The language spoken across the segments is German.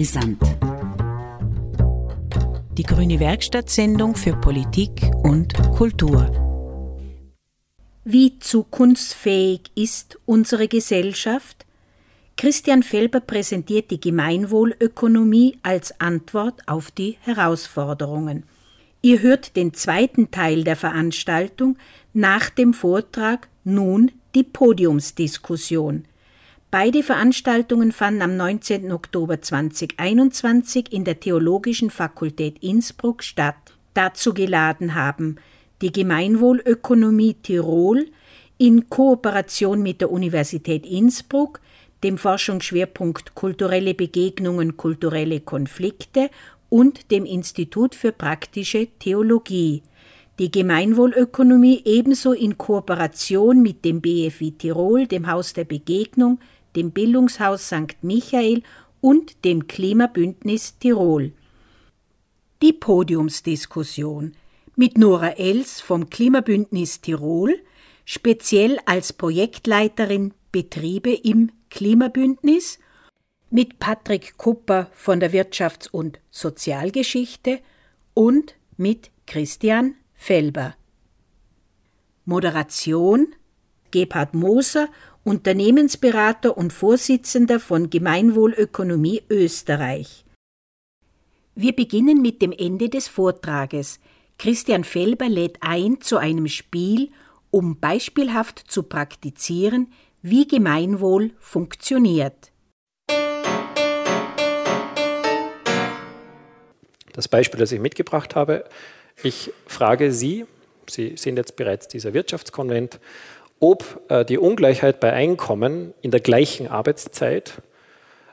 Brisant. Die Grüne Werkstattsendung für Politik und Kultur. Wie zukunftsfähig ist unsere Gesellschaft? Christian Felber präsentiert die Gemeinwohlökonomie als Antwort auf die Herausforderungen. Ihr hört den zweiten Teil der Veranstaltung nach dem Vortrag nun die Podiumsdiskussion. Beide Veranstaltungen fanden am 19. Oktober 2021 in der Theologischen Fakultät Innsbruck statt. Dazu geladen haben die Gemeinwohlökonomie Tirol in Kooperation mit der Universität Innsbruck, dem Forschungsschwerpunkt Kulturelle Begegnungen, kulturelle Konflikte und dem Institut für praktische Theologie die Gemeinwohlökonomie ebenso in Kooperation mit dem BFI Tirol, dem Haus der Begegnung, dem Bildungshaus St. Michael und dem Klimabündnis Tirol. Die Podiumsdiskussion mit Nora Els vom Klimabündnis Tirol, speziell als Projektleiterin Betriebe im Klimabündnis, mit Patrick Kupper von der Wirtschafts- und Sozialgeschichte und mit Christian Felber. Moderation Gebhard Moser, Unternehmensberater und Vorsitzender von Gemeinwohlökonomie Österreich. Wir beginnen mit dem Ende des Vortrages. Christian Felber lädt ein zu einem Spiel, um beispielhaft zu praktizieren, wie Gemeinwohl funktioniert. Das Beispiel, das ich mitgebracht habe, ich frage Sie, Sie sind jetzt bereits dieser Wirtschaftskonvent, ob äh, die Ungleichheit bei Einkommen in der gleichen Arbeitszeit,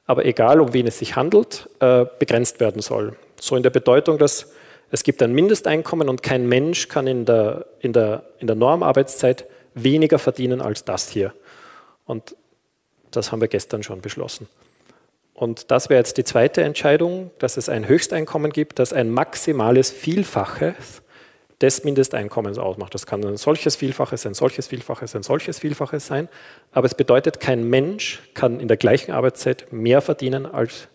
aber egal um wen es sich handelt, äh, begrenzt werden soll. So in der Bedeutung, dass es gibt ein Mindesteinkommen und kein Mensch kann in der, in der, in der Normarbeitszeit weniger verdienen als das hier. Und das haben wir gestern schon beschlossen. Und das wäre jetzt die zweite Entscheidung, dass es ein Höchsteinkommen gibt, das ein maximales Vielfaches des Mindesteinkommens ausmacht. Das kann ein solches Vielfaches, ein solches Vielfaches, ein solches Vielfaches sein. Aber es bedeutet, kein Mensch kann in der gleichen Arbeitszeit mehr verdienen als,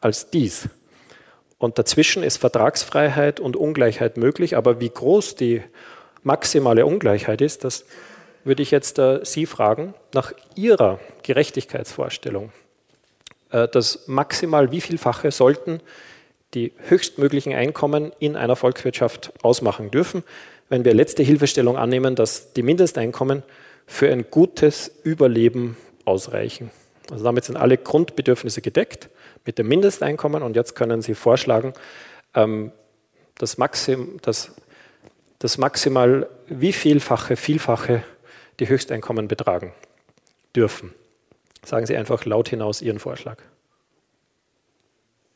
als dies. Und dazwischen ist Vertragsfreiheit und Ungleichheit möglich. Aber wie groß die maximale Ungleichheit ist, das würde ich jetzt äh, Sie fragen, nach Ihrer Gerechtigkeitsvorstellung. Äh, das maximal wie vielfache sollten die höchstmöglichen Einkommen in einer Volkswirtschaft ausmachen dürfen, wenn wir letzte Hilfestellung annehmen, dass die Mindesteinkommen für ein gutes Überleben ausreichen. Also damit sind alle Grundbedürfnisse gedeckt mit dem Mindesteinkommen und jetzt können Sie vorschlagen, ähm, das, Maxim, das, das maximal wie vielfache, vielfache die Höchsteinkommen betragen dürfen. Sagen Sie einfach laut hinaus Ihren Vorschlag.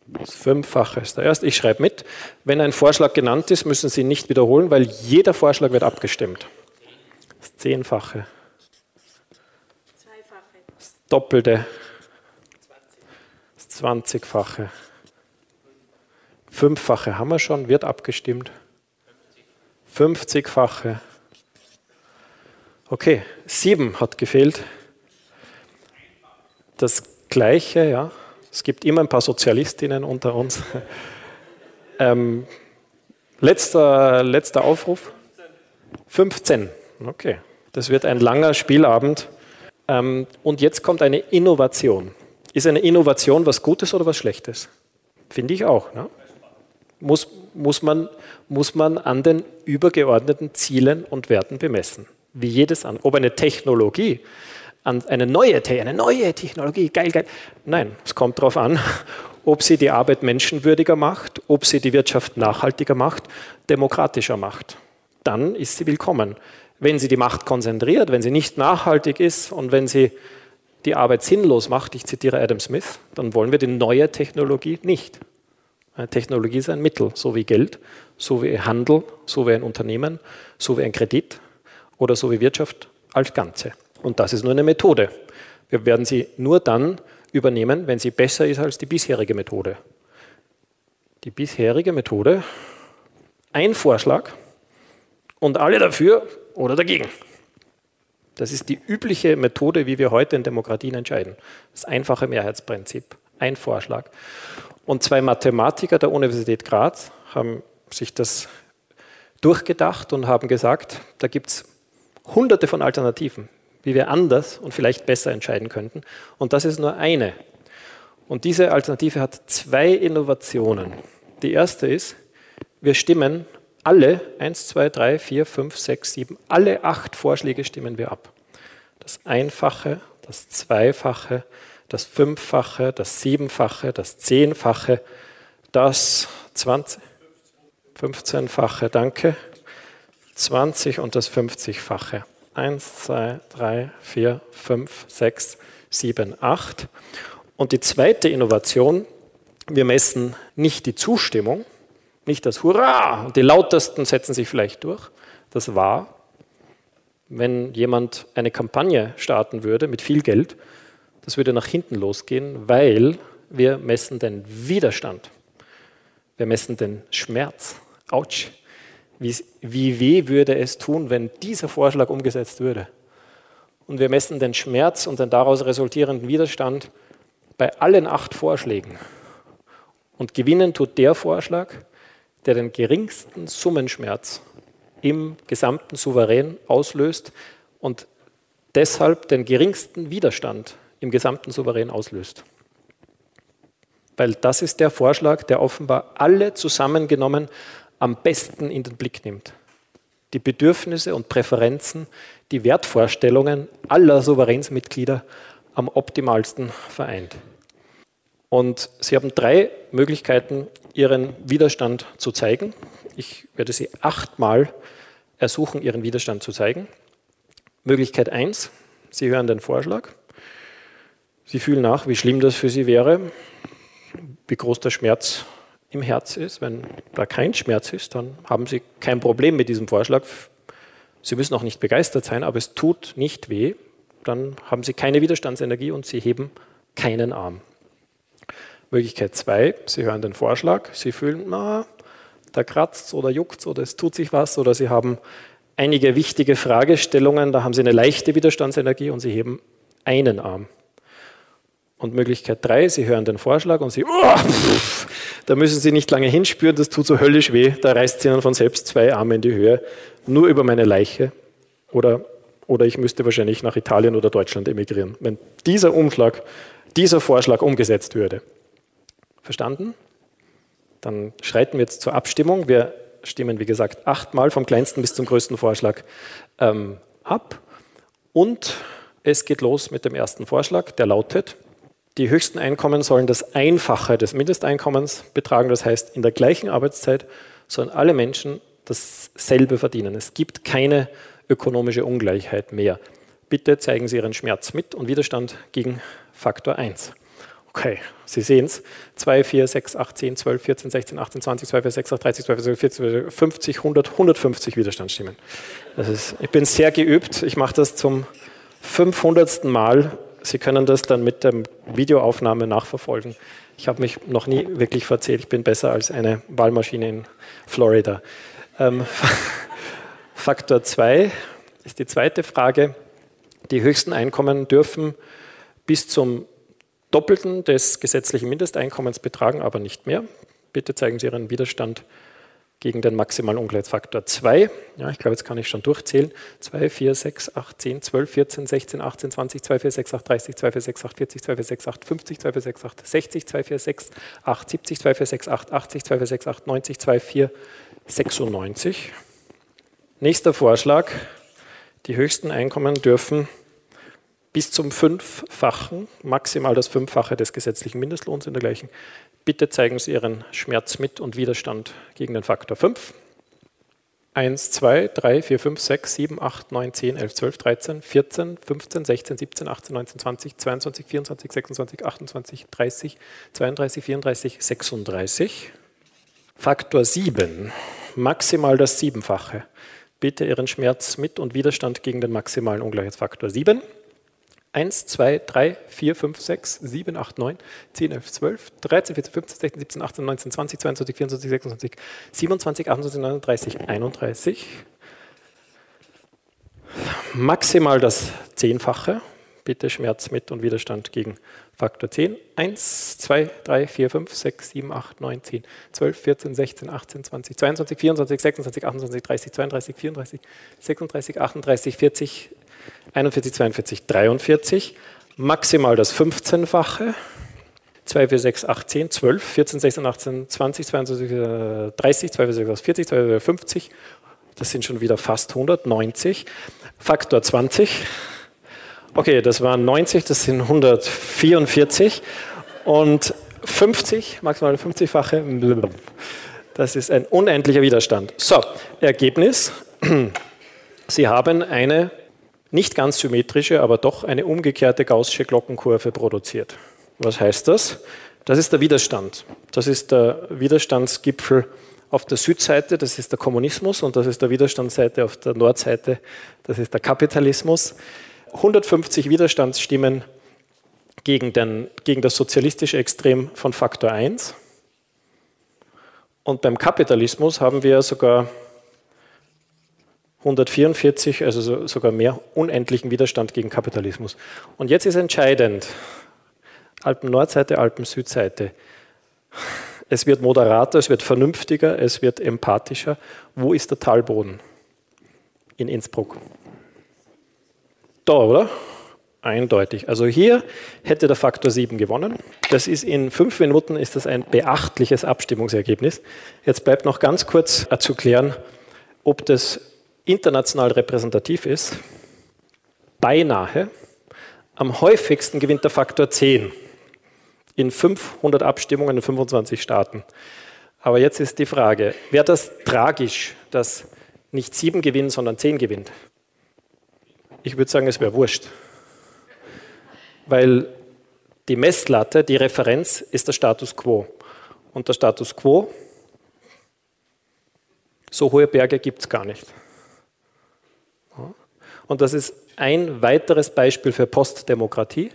Das Fünffache ist der erste. Ich schreibe mit. Wenn ein Vorschlag genannt ist, müssen Sie nicht wiederholen, weil jeder Vorschlag wird abgestimmt. Das Zehnfache. Das Doppelte. Das Zwanzigfache. Fünffache haben wir schon, wird abgestimmt. Fünfzigfache. Okay, sieben hat gefehlt das Gleiche, ja. Es gibt immer ein paar Sozialistinnen unter uns. ähm, letzter, letzter Aufruf. 15. Okay. Das wird ein langer Spielabend. Ähm, und jetzt kommt eine Innovation. Ist eine Innovation was Gutes oder was Schlechtes? Finde ich auch. Ne? Muss, muss, man, muss man an den übergeordneten Zielen und Werten bemessen. Wie jedes andere. Ob eine Technologie eine neue, eine neue Technologie, geil, geil. Nein, es kommt darauf an, ob sie die Arbeit menschenwürdiger macht, ob sie die Wirtschaft nachhaltiger macht, demokratischer macht. Dann ist sie willkommen. Wenn sie die Macht konzentriert, wenn sie nicht nachhaltig ist und wenn sie die Arbeit sinnlos macht, ich zitiere Adam Smith, dann wollen wir die neue Technologie nicht. Eine Technologie ist ein Mittel, so wie Geld, so wie Handel, so wie ein Unternehmen, so wie ein Kredit oder so wie Wirtschaft als Ganze. Und das ist nur eine Methode. Wir werden sie nur dann übernehmen, wenn sie besser ist als die bisherige Methode. Die bisherige Methode, ein Vorschlag und alle dafür oder dagegen. Das ist die übliche Methode, wie wir heute in Demokratien entscheiden. Das einfache Mehrheitsprinzip. Ein Vorschlag. Und zwei Mathematiker der Universität Graz haben sich das durchgedacht und haben gesagt, da gibt es hunderte von Alternativen, wie wir anders und vielleicht besser entscheiden könnten. Und das ist nur eine. Und diese Alternative hat zwei Innovationen. Die erste ist, wir stimmen alle, 1, 2, 3, 4, 5, 6, 7, alle acht Vorschläge stimmen wir ab. Das Einfache, das Zweifache, das Fünffache, das Siebenfache, das Zehnfache, das 20, 15-fache, danke, 20 und das 50-fache. 1, 2, 3, 4, 5, 6, 7, 8. Und die zweite Innovation, wir messen nicht die Zustimmung, nicht das Hurra die lautesten setzen sich vielleicht durch. Das war, wenn jemand eine Kampagne starten würde mit viel Geld, das würde nach hinten losgehen, weil wir messen den Widerstand. Wir messen den Schmerz. Autsch. Wie, weh würde es tun, wenn dieser Vorschlag umgesetzt würde? Und wir messen den Schmerz und den daraus resultierenden Widerstand bei allen acht Vorschlägen. Und gewinnen tut der Vorschlag, der den geringsten Summenschmerz im gesamten Souverän auslöst und deshalb den geringsten Widerstand im gesamten Souverän auslöst. Weil das ist der Vorschlag, der offenbar alle zusammengenommen am besten in den Blick nimmt. Die Bedürfnisse und Präferenzen, die Wertvorstellungen aller Souveränsmitglieder am optimalsten vereint. Und Sie haben drei Möglichkeiten, Ihren Widerstand zu zeigen. Ich werde Sie achtmal ersuchen, Ihren Widerstand zu zeigen. Möglichkeit 1, Sie hören den Vorschlag. Sie fühlen nach, wie schlimm das für Sie wäre, wie groß der Schmerz im Herz ist. Wenn da kein Schmerz ist, dann haben Sie kein Problem mit diesem Vorschlag. Sie müssen auch nicht begeistert sein, aber es tut nicht weh. Dann haben Sie keine Widerstandsenergie und Sie heben keinen Arm. Möglichkeit 2, Sie hören den Vorschlag, Sie fühlen, na, da kratzt oder juckt oder es tut sich was oder Sie haben einige wichtige Fragestellungen, da haben Sie eine leichte Widerstandsenergie und Sie heben einen Arm. Und Möglichkeit 3, Sie hören den Vorschlag und Sie, oh, pff, da müssen Sie nicht lange hinspüren, das tut so höllisch weh, da reißt Sie dann von selbst zwei Arme in die Höhe, nur über meine Leiche. Oder, oder ich müsste wahrscheinlich nach Italien oder Deutschland emigrieren, wenn dieser Umschlag, dieser Vorschlag umgesetzt würde. Verstanden? Dann schreiten wir jetzt zur Abstimmung. Wir stimmen, wie gesagt, achtmal vom kleinsten bis zum größten Vorschlag ähm, ab. Und es geht los mit dem ersten Vorschlag, der lautet, die höchsten Einkommen sollen das Einfache des Mindesteinkommens betragen. Das heißt, in der gleichen Arbeitszeit sollen alle Menschen dasselbe verdienen. Es gibt keine ökonomische Ungleichheit mehr. Bitte zeigen Sie Ihren Schmerz mit und Widerstand gegen Faktor 1. Okay, Sie sehen es. 2, 4, 6, 8, 10, 12, 14, 16, 18, 20, 2, 4, 6, 8, 30, 2, 4, 14, 50, 100, 150 Widerstandsstimmen. Das ist, ich bin sehr geübt. Ich mache das zum 500. Mal. Sie können das dann mit der Videoaufnahme nachverfolgen. Ich habe mich noch nie wirklich verzählt. Ich bin besser als eine Wahlmaschine in Florida. Ähm, Faktor 2 ist die zweite Frage. Die höchsten Einkommen dürfen bis zum Doppelten des gesetzlichen Mindesteinkommens betragen, aber nicht mehr. Bitte zeigen Sie Ihren Widerstand gegen den maximalen Ungleichheitsfaktor 2. Ja, ich glaube, jetzt kann ich schon durchzählen. 2, 4, 6, 8, 10, 12, 14, 16, 18, 20, 2, 4, 6, 8, 30, 2, 4, 6, 8, 40, 2, 4, 6, 8, 50, 2, 4, 6, 8, 60, 2, 4, 6, 8, 70, 2, 4, 6, 8, 80, 2, 4, 6, 8, 90, 2, 4, 96. Nächster Vorschlag. Die höchsten Einkommen dürfen bis zum Fünffachen, maximal das Fünffache des gesetzlichen Mindestlohns in der gleichen. Bitte zeigen Sie Ihren Schmerz mit und Widerstand gegen den Faktor 5. 1, 2, 3, 4, 5, 6, 7, 8, 9, 10, 11, 12, 13, 14, 15, 16, 17, 18, 19, 20, 22, 24, 26, 28, 30, 32, 34, 36. Faktor 7, maximal das Siebenfache. Bitte Ihren Schmerz mit und Widerstand gegen den maximalen Ungleichheitsfaktor 7. 1, 2, 3, 4, 5, 6, 7, 8, 9, 10, 11, 12, 13, 14, 15, 16, 17, 18, 19, 20, 22, 24, 26, 27, 28, 39, 31. Maximal das Zehnfache. Bitte Schmerz mit und Widerstand gegen Faktor 10. 1, 2, 3, 4, 5, 6, 7, 8, 9, 10, 12, 14, 16, 18, 20, 22, 24, 26, 28, 30, 32, 34, 36, 38, 40, 41, 42, 43. Maximal das 15-fache. 2, 4, 6, 8, 10, 12, 14, 16, 18, 20, 22, 30, 2, 4, 6, 40, 2, 4, 50. Das sind schon wieder fast 100, 90. Faktor 20. Okay, das waren 90, das sind 144 und 50, maximal 50-fache, das ist ein unendlicher Widerstand. So, Ergebnis, Sie haben eine nicht ganz symmetrische, aber doch eine umgekehrte gaußsche Glockenkurve produziert. Was heißt das? Das ist der Widerstand. Das ist der Widerstandsgipfel auf der Südseite, das ist der Kommunismus und das ist der Widerstandsseite auf der Nordseite, das ist der Kapitalismus. 150 Widerstandsstimmen gegen, den, gegen das sozialistische Extrem von Faktor 1. Und beim Kapitalismus haben wir sogar 144, also sogar mehr unendlichen Widerstand gegen Kapitalismus. Und jetzt ist entscheidend, Alpen-Nordseite, Alpen-Südseite. Es wird moderater, es wird vernünftiger, es wird empathischer. Wo ist der Talboden? In Innsbruck. Da, oder? Eindeutig. Also hier hätte der Faktor 7 gewonnen. Das ist in fünf Minuten ist das ein beachtliches Abstimmungsergebnis. Jetzt bleibt noch ganz kurz zu klären, ob das international repräsentativ ist. Beinahe. Am häufigsten gewinnt der Faktor 10 in 500 Abstimmungen in 25 Staaten. Aber jetzt ist die Frage, wäre das tragisch, dass nicht 7 gewinnen, sondern 10 gewinnt? Ich würde sagen, es wäre wurscht. Weil die Messlatte, die Referenz ist der Status quo. Und der Status quo, so hohe Berge gibt es gar nicht. Und das ist ein weiteres Beispiel für Postdemokratie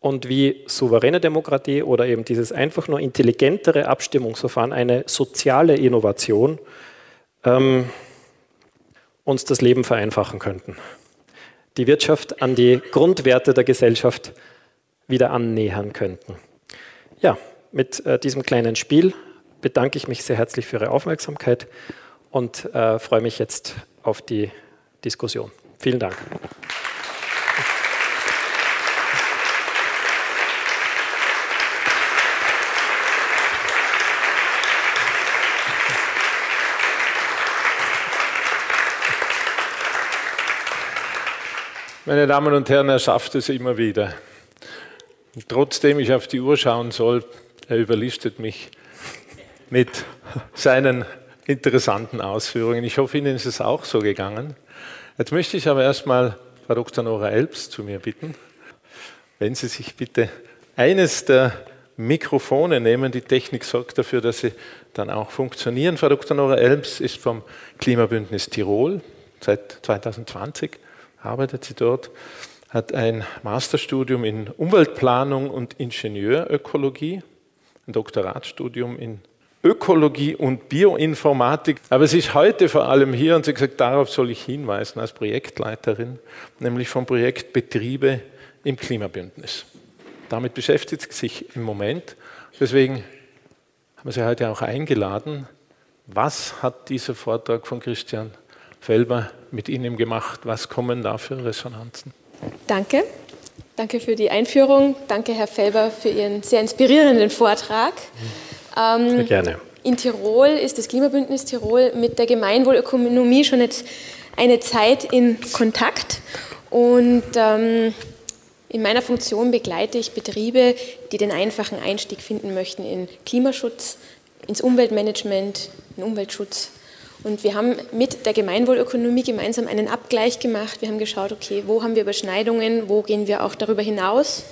und wie souveräne Demokratie oder eben dieses einfach nur intelligentere Abstimmungsverfahren eine soziale Innovation ähm, uns das Leben vereinfachen könnten die Wirtschaft an die Grundwerte der Gesellschaft wieder annähern könnten. Ja, mit äh, diesem kleinen Spiel bedanke ich mich sehr herzlich für Ihre Aufmerksamkeit und äh, freue mich jetzt auf die Diskussion. Vielen Dank. Meine Damen und Herren, er schafft es immer wieder. Trotzdem ich auf die Uhr schauen soll, er überlistet mich mit seinen interessanten Ausführungen. Ich hoffe, Ihnen ist es auch so gegangen. Jetzt möchte ich aber erstmal Frau Dr. Nora Elbs zu mir bitten, wenn Sie sich bitte eines der Mikrofone nehmen. Die Technik sorgt dafür, dass sie dann auch funktionieren. Frau Dr. Nora Elbs ist vom Klimabündnis Tirol seit 2020 arbeitet sie dort, hat ein Masterstudium in Umweltplanung und Ingenieurökologie, ein Doktoratstudium in Ökologie und Bioinformatik. Aber sie ist heute vor allem hier und sie hat gesagt, darauf soll ich hinweisen als Projektleiterin, nämlich vom Projekt Betriebe im Klimabündnis. Damit beschäftigt sie sich im Moment. Deswegen haben wir sie heute auch eingeladen. Was hat dieser Vortrag von Christian Felber mit Ihnen gemacht? Was kommen da für Resonanzen? Danke. Danke für die Einführung. Danke, Herr Felber, für Ihren sehr inspirierenden Vortrag. Ähm, sehr gerne. In Tirol ist das Klimabündnis Tirol mit der Gemeinwohlökonomie schon jetzt eine Zeit in Kontakt. Und ähm, in meiner Funktion begleite ich Betriebe, die den einfachen Einstieg finden möchten in Klimaschutz, ins Umweltmanagement, in Umweltschutz und wir haben mit der Gemeinwohlökonomie gemeinsam einen Abgleich gemacht. Wir haben geschaut, okay, wo haben wir Überschneidungen, wo gehen wir auch darüber hinaus.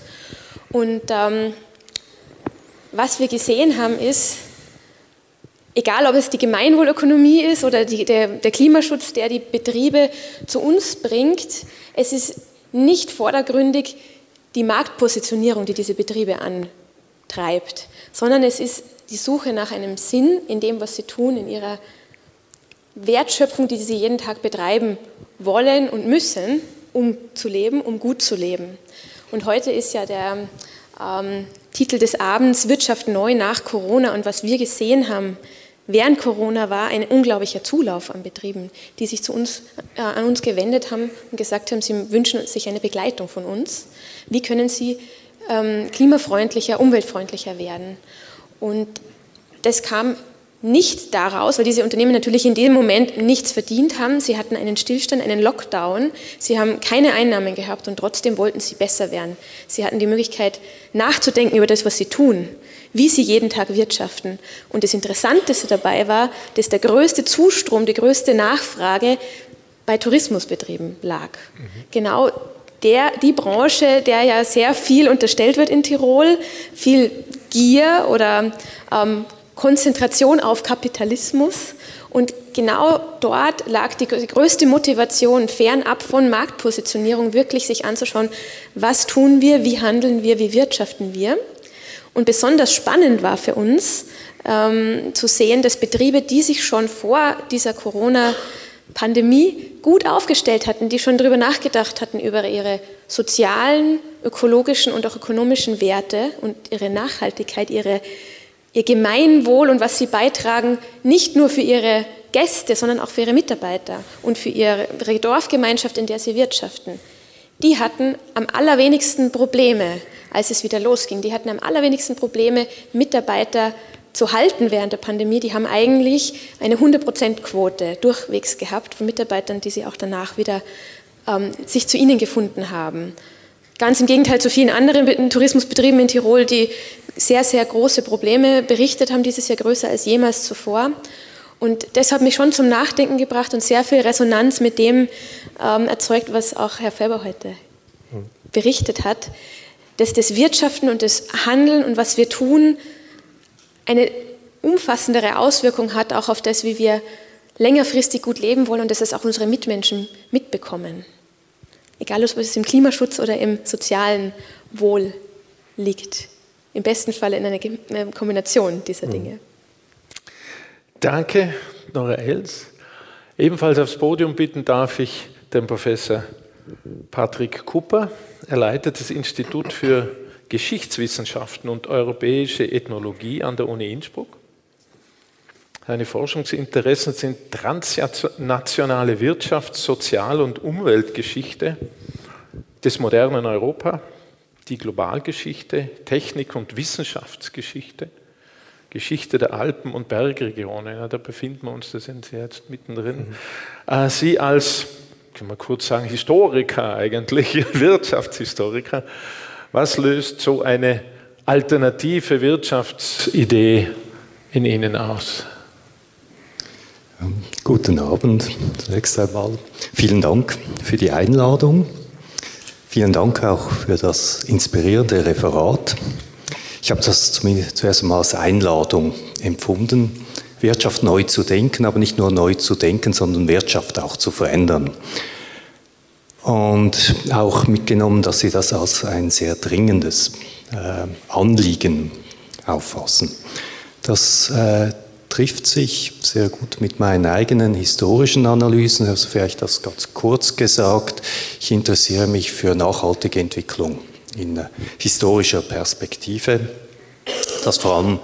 Und ähm, was wir gesehen haben, ist, egal ob es die Gemeinwohlökonomie ist oder die, der, der Klimaschutz, der die Betriebe zu uns bringt, es ist nicht vordergründig die Marktpositionierung, die diese Betriebe antreibt, sondern es ist die Suche nach einem Sinn in dem, was sie tun, in ihrer Wertschöpfung, die sie jeden Tag betreiben wollen und müssen, um zu leben, um gut zu leben. Und heute ist ja der ähm, Titel des Abends Wirtschaft neu nach Corona. Und was wir gesehen haben während Corona war ein unglaublicher Zulauf an Betrieben, die sich zu uns, äh, an uns gewendet haben und gesagt haben, sie wünschen sich eine Begleitung von uns. Wie können sie ähm, klimafreundlicher, umweltfreundlicher werden? Und das kam nicht daraus, weil diese Unternehmen natürlich in dem Moment nichts verdient haben. Sie hatten einen Stillstand, einen Lockdown. Sie haben keine Einnahmen gehabt und trotzdem wollten sie besser werden. Sie hatten die Möglichkeit nachzudenken über das, was sie tun, wie sie jeden Tag wirtschaften. Und das Interessanteste dabei war, dass der größte Zustrom, die größte Nachfrage bei Tourismusbetrieben lag. Mhm. Genau der, die Branche, der ja sehr viel unterstellt wird in Tirol, viel Gier oder ähm, Konzentration auf Kapitalismus. Und genau dort lag die größte Motivation, fernab von Marktpositionierung, wirklich sich anzuschauen, was tun wir, wie handeln wir, wie wirtschaften wir. Und besonders spannend war für uns ähm, zu sehen, dass Betriebe, die sich schon vor dieser Corona-Pandemie gut aufgestellt hatten, die schon darüber nachgedacht hatten, über ihre sozialen, ökologischen und auch ökonomischen Werte und ihre Nachhaltigkeit, ihre ihr Gemeinwohl und was sie beitragen, nicht nur für ihre Gäste, sondern auch für ihre Mitarbeiter und für ihre Dorfgemeinschaft, in der sie wirtschaften. Die hatten am allerwenigsten Probleme, als es wieder losging. Die hatten am allerwenigsten Probleme, Mitarbeiter zu halten während der Pandemie. Die haben eigentlich eine 100%-Quote durchwegs gehabt von Mitarbeitern, die sie auch danach wieder ähm, sich zu ihnen gefunden haben. Ganz im Gegenteil zu vielen anderen Tourismusbetrieben in Tirol, die sehr, sehr große Probleme berichtet haben, dieses Jahr größer als jemals zuvor. Und das hat mich schon zum Nachdenken gebracht und sehr viel Resonanz mit dem ähm, erzeugt, was auch Herr Felber heute berichtet hat, dass das Wirtschaften und das Handeln und was wir tun eine umfassendere Auswirkung hat, auch auf das, wie wir längerfristig gut leben wollen und dass es auch unsere Mitmenschen mitbekommen egal ob es im Klimaschutz oder im sozialen Wohl liegt. Im besten Fall in einer Kombination dieser hm. Dinge. Danke, Nora Els. Ebenfalls aufs Podium bitten darf ich den Professor Patrick Kupper. Er leitet das Institut für Geschichtswissenschaften und europäische Ethnologie an der Uni Innsbruck. Seine Forschungsinteressen sind transnationale Wirtschafts-, Sozial- und Umweltgeschichte des modernen Europa, die Globalgeschichte, Technik- und Wissenschaftsgeschichte, Geschichte der Alpen- und Bergregionen. Ja, da befinden wir uns, da sind Sie jetzt mittendrin. Mhm. Sie als, kann man kurz sagen, Historiker eigentlich, Wirtschaftshistoriker, was löst so eine alternative Wirtschaftsidee in Ihnen aus? Guten Abend zunächst einmal. Vielen Dank für die Einladung. Vielen Dank auch für das inspirierende Referat. Ich habe das zuerst einmal als Einladung empfunden, Wirtschaft neu zu denken, aber nicht nur neu zu denken, sondern Wirtschaft auch zu verändern. Und auch mitgenommen, dass Sie das als ein sehr dringendes äh, Anliegen auffassen. Das äh, trifft sich sehr gut mit meinen eigenen historischen Analysen. Also vielleicht das ganz kurz gesagt. Ich interessiere mich für nachhaltige Entwicklung in historischer Perspektive. Das vor allem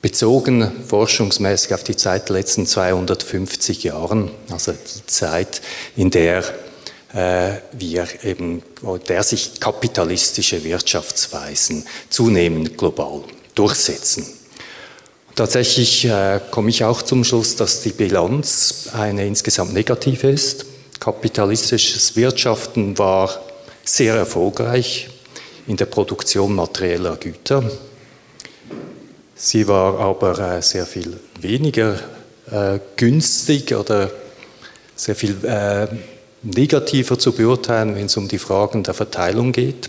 bezogen forschungsmäßig auf die Zeit der letzten 250 Jahren, also die Zeit, in der äh, wir eben, der sich kapitalistische Wirtschaftsweisen zunehmend global durchsetzen. Tatsächlich äh, komme ich auch zum Schluss, dass die Bilanz eine insgesamt negative ist. Kapitalistisches Wirtschaften war sehr erfolgreich in der Produktion materieller Güter. Sie war aber äh, sehr viel weniger äh, günstig oder sehr viel äh, negativer zu beurteilen, wenn es um die Fragen der Verteilung geht.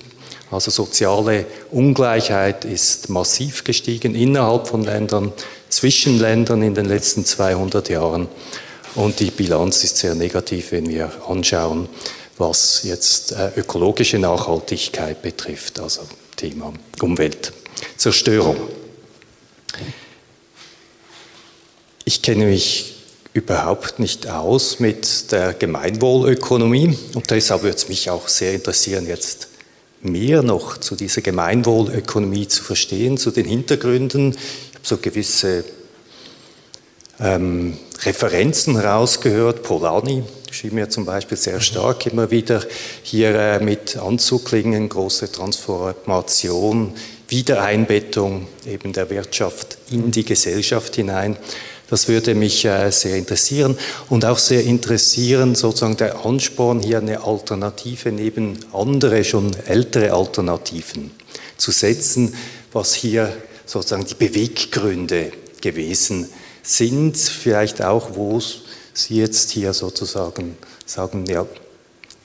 Also soziale Ungleichheit ist massiv gestiegen innerhalb von Ländern, zwischen Ländern in den letzten 200 Jahren. Und die Bilanz ist sehr negativ, wenn wir anschauen, was jetzt äh, ökologische Nachhaltigkeit betrifft, also Thema Umweltzerstörung. Ich kenne mich überhaupt nicht aus mit der Gemeinwohlökonomie. Und deshalb würde es mich auch sehr interessieren, jetzt mehr noch zu dieser Gemeinwohlökonomie zu verstehen, zu den Hintergründen. Ich habe so gewisse ähm, Referenzen rausgehört. Polanyi schien mir zum Beispiel sehr stark immer wieder hier äh, mit anzuklingen, große Transformation, Wiedereinbettung eben der Wirtschaft in die Gesellschaft hinein. Das würde mich äh, sehr interessieren und auch sehr interessieren sozusagen der Ansporn, hier eine Alternative neben andere, schon ältere Alternativen zu setzen, was hier sozusagen die Beweggründe gewesen sind, vielleicht auch, wo Sie jetzt hier sozusagen sagen, ja,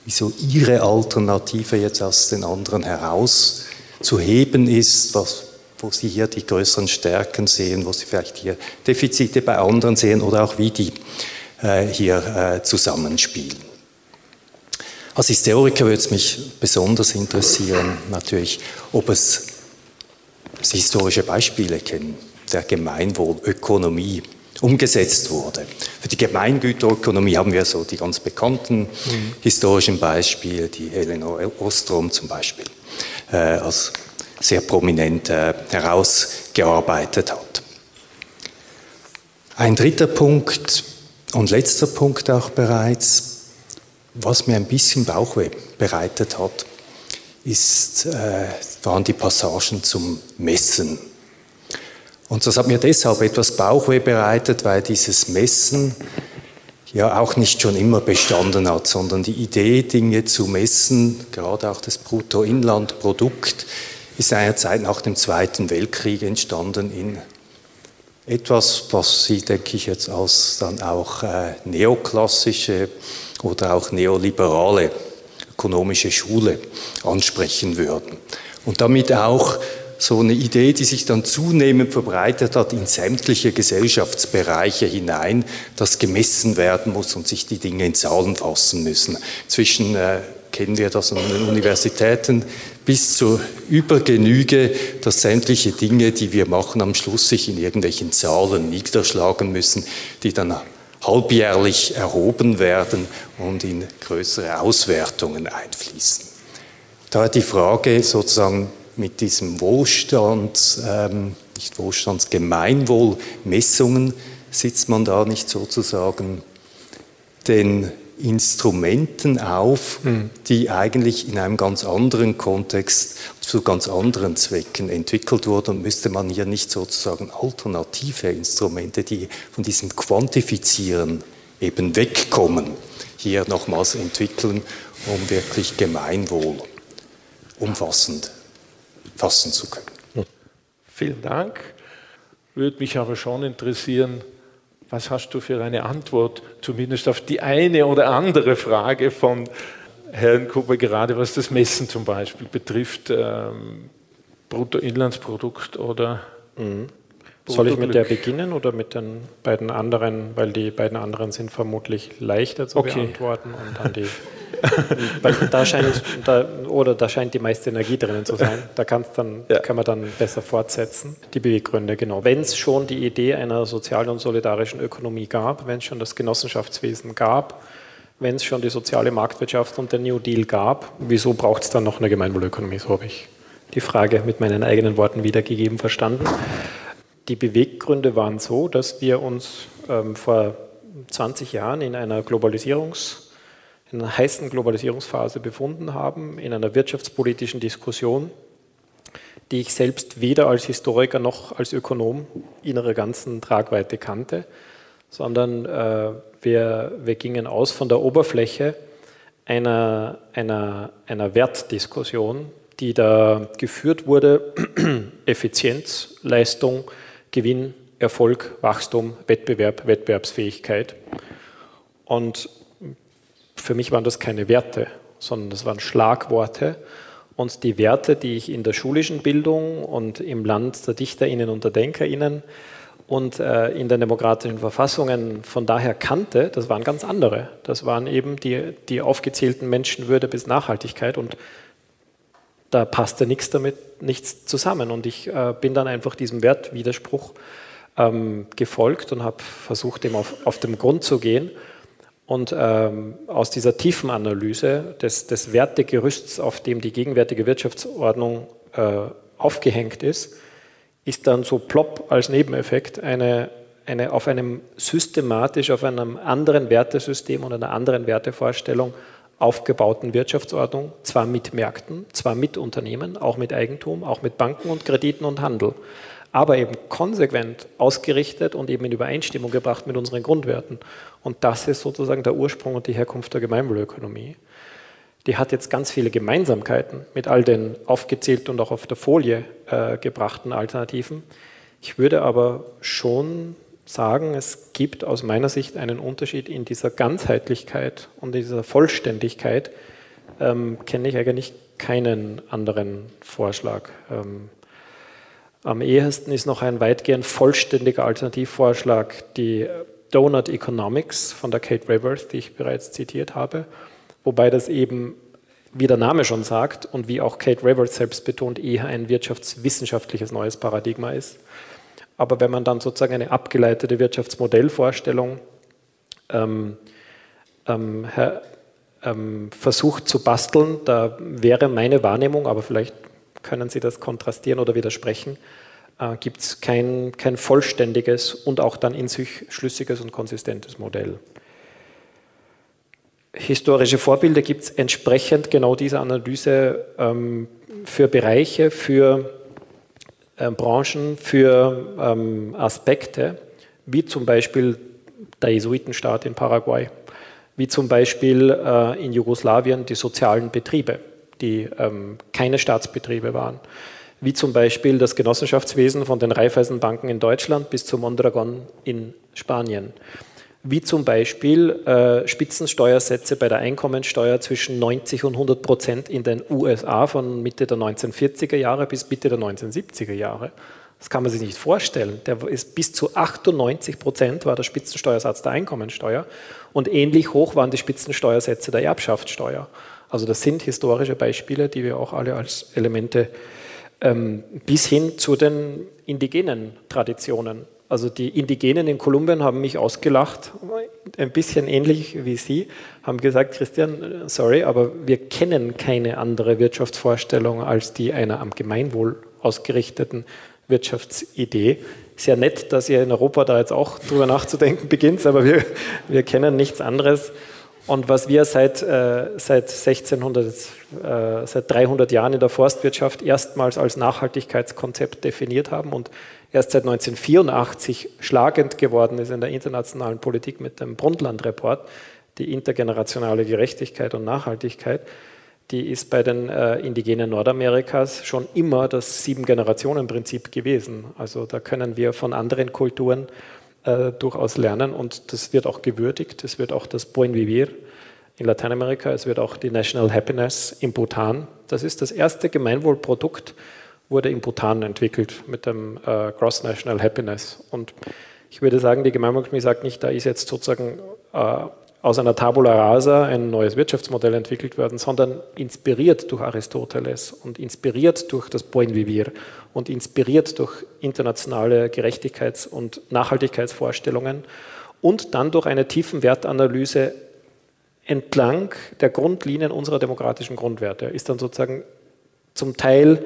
wieso Ihre Alternative jetzt aus den anderen herauszuheben ist, was wo Sie hier die größeren Stärken sehen, wo Sie vielleicht hier Defizite bei anderen sehen oder auch wie die äh, hier äh, zusammenspielen. Als Historiker würde es mich besonders interessieren, natürlich, ob es Sie historische Beispiele kennen, der Gemeinwohlökonomie umgesetzt wurde. Für die Gemeingüterökonomie haben wir so die ganz bekannten mhm. historischen Beispiele, die Elinor Ostrom zum Beispiel äh, als sehr prominent äh, herausgearbeitet hat. Ein dritter Punkt und letzter Punkt auch bereits, was mir ein bisschen Bauchweh bereitet hat, ist, äh, waren die Passagen zum Messen. Und das hat mir deshalb etwas Bauchweh bereitet, weil dieses Messen ja auch nicht schon immer bestanden hat, sondern die Idee, Dinge zu messen, gerade auch das Bruttoinlandprodukt, ist eine Zeit nach dem Zweiten Weltkrieg entstanden in etwas, was Sie, denke ich, jetzt als dann auch äh, neoklassische oder auch neoliberale ökonomische Schule ansprechen würden. Und damit auch so eine Idee, die sich dann zunehmend verbreitet hat in sämtliche Gesellschaftsbereiche hinein, dass gemessen werden muss und sich die Dinge in Zahlen fassen müssen. Zwischen äh, kennen wir das an den Universitäten, bis zur Übergenüge, dass sämtliche Dinge, die wir machen, am Schluss sich in irgendwelchen Zahlen niederschlagen müssen, die dann halbjährlich erhoben werden und in größere Auswertungen einfließen. Da die Frage sozusagen mit diesem Wohlstand, ähm, nicht Wohlstandsgemeinwohl, Messungen, sitzt man da nicht sozusagen den Instrumenten auf, mhm. die eigentlich in einem ganz anderen Kontext zu ganz anderen Zwecken entwickelt wurden und müsste man hier nicht sozusagen alternative Instrumente, die von diesem Quantifizieren eben wegkommen, hier nochmals entwickeln, um wirklich Gemeinwohl umfassend fassen zu können. Vielen Dank. Würde mich aber schon interessieren, was hast du für eine Antwort, zumindest auf die eine oder andere Frage von Herrn Kuber, gerade was das Messen zum Beispiel betrifft, ähm, Bruttoinlandsprodukt oder mhm. Soll ich mit der beginnen oder mit den beiden anderen, weil die beiden anderen sind vermutlich leichter zu okay. beantworten und dann die da scheint, da, oder da scheint die meiste Energie drinnen zu sein. Da kann's dann, ja. kann man dann besser fortsetzen. Die Beweggründe, genau. Wenn es schon die Idee einer sozialen und solidarischen Ökonomie gab, wenn es schon das Genossenschaftswesen gab, wenn es schon die soziale Marktwirtschaft und den New Deal gab, wieso braucht es dann noch eine Gemeinwohlökonomie? So habe ich die Frage mit meinen eigenen Worten wiedergegeben verstanden. Die Beweggründe waren so, dass wir uns ähm, vor 20 Jahren in einer Globalisierungs- in einer heißen Globalisierungsphase befunden haben, in einer wirtschaftspolitischen Diskussion, die ich selbst weder als Historiker noch als Ökonom in ihrer ganzen Tragweite kannte, sondern äh, wir, wir gingen aus von der Oberfläche einer, einer, einer Wertdiskussion, die da geführt wurde, Effizienz, Leistung, Gewinn, Erfolg, Wachstum, Wettbewerb, Wettbewerbsfähigkeit. Und für mich waren das keine Werte, sondern das waren Schlagworte. Und die Werte, die ich in der schulischen Bildung und im Land der Dichterinnen und der Denkerinnen und äh, in den demokratischen Verfassungen von daher kannte, das waren ganz andere. Das waren eben die, die aufgezählten Menschenwürde bis Nachhaltigkeit und da passte nichts damit, nichts zusammen. Und ich äh, bin dann einfach diesem Wertwiderspruch ähm, gefolgt und habe versucht, dem auf, auf den Grund zu gehen. Und ähm, aus dieser tiefen Analyse des, des Wertegerüsts, auf dem die gegenwärtige Wirtschaftsordnung äh, aufgehängt ist, ist dann so plopp als Nebeneffekt eine, eine auf einem systematisch, auf einem anderen Wertesystem und einer anderen Wertevorstellung aufgebauten Wirtschaftsordnung, zwar mit Märkten, zwar mit Unternehmen, auch mit Eigentum, auch mit Banken und Krediten und Handel, aber eben konsequent ausgerichtet und eben in Übereinstimmung gebracht mit unseren Grundwerten. Und das ist sozusagen der Ursprung und die Herkunft der Gemeinwohlökonomie. Die hat jetzt ganz viele Gemeinsamkeiten mit all den aufgezählten und auch auf der Folie äh, gebrachten Alternativen. Ich würde aber schon sagen, es gibt aus meiner Sicht einen Unterschied in dieser Ganzheitlichkeit und dieser Vollständigkeit. Ähm, kenne ich eigentlich keinen anderen Vorschlag. Ähm, am ehesten ist noch ein weitgehend vollständiger Alternativvorschlag die Donut Economics von der Kate Raworth, die ich bereits zitiert habe, wobei das eben, wie der Name schon sagt und wie auch Kate Raworth selbst betont, eher ein wirtschaftswissenschaftliches neues Paradigma ist. Aber wenn man dann sozusagen eine abgeleitete Wirtschaftsmodellvorstellung ähm, ähm, ähm, versucht zu basteln, da wäre meine Wahrnehmung, aber vielleicht können Sie das kontrastieren oder widersprechen, äh, gibt es kein, kein vollständiges und auch dann in sich schlüssiges und konsistentes Modell. Historische Vorbilder gibt es entsprechend genau dieser Analyse ähm, für Bereiche, für äh, Branchen für ähm, Aspekte, wie zum Beispiel der Jesuitenstaat in Paraguay, wie zum Beispiel äh, in Jugoslawien die sozialen Betriebe, die ähm, keine Staatsbetriebe waren, wie zum Beispiel das Genossenschaftswesen von den Raiffeisenbanken in Deutschland bis zu Mondragon in Spanien wie zum Beispiel äh, Spitzensteuersätze bei der Einkommensteuer zwischen 90 und 100 Prozent in den USA von Mitte der 1940er Jahre bis Mitte der 1970er Jahre. Das kann man sich nicht vorstellen. Der ist bis zu 98 Prozent war der Spitzensteuersatz der Einkommensteuer und ähnlich hoch waren die Spitzensteuersätze der Erbschaftssteuer. Also das sind historische Beispiele, die wir auch alle als Elemente ähm, bis hin zu den indigenen Traditionen also die Indigenen in Kolumbien haben mich ausgelacht, ein bisschen ähnlich wie Sie, haben gesagt, Christian, sorry, aber wir kennen keine andere Wirtschaftsvorstellung als die einer am Gemeinwohl ausgerichteten Wirtschaftsidee. Sehr nett, dass ihr in Europa da jetzt auch drüber nachzudenken beginnt, aber wir, wir kennen nichts anderes. Und was wir seit, äh, seit 1600, äh, seit 300 Jahren in der Forstwirtschaft erstmals als Nachhaltigkeitskonzept definiert haben und erst seit 1984 schlagend geworden ist in der internationalen Politik mit dem Brundtland-Report, die intergenerationale Gerechtigkeit und Nachhaltigkeit, die ist bei den äh, Indigenen Nordamerikas schon immer das Sieben-Generationen-Prinzip gewesen. Also da können wir von anderen Kulturen äh, durchaus lernen und das wird auch gewürdigt. Es wird auch das Buen Vivir in Lateinamerika, es wird auch die National Happiness in Bhutan. Das ist das erste Gemeinwohlprodukt, wurde in Bhutan entwickelt mit dem äh, Gross National Happiness. Und ich würde sagen, die Gemeinwohlökonomie sagt nicht, da ist jetzt sozusagen äh, aus einer Tabula rasa ein neues Wirtschaftsmodell entwickelt worden, sondern inspiriert durch Aristoteles und inspiriert durch das Buen Vivir und inspiriert durch internationale Gerechtigkeits- und Nachhaltigkeitsvorstellungen und dann durch eine tiefen Wertanalyse entlang der Grundlinien unserer demokratischen Grundwerte ist dann sozusagen zum Teil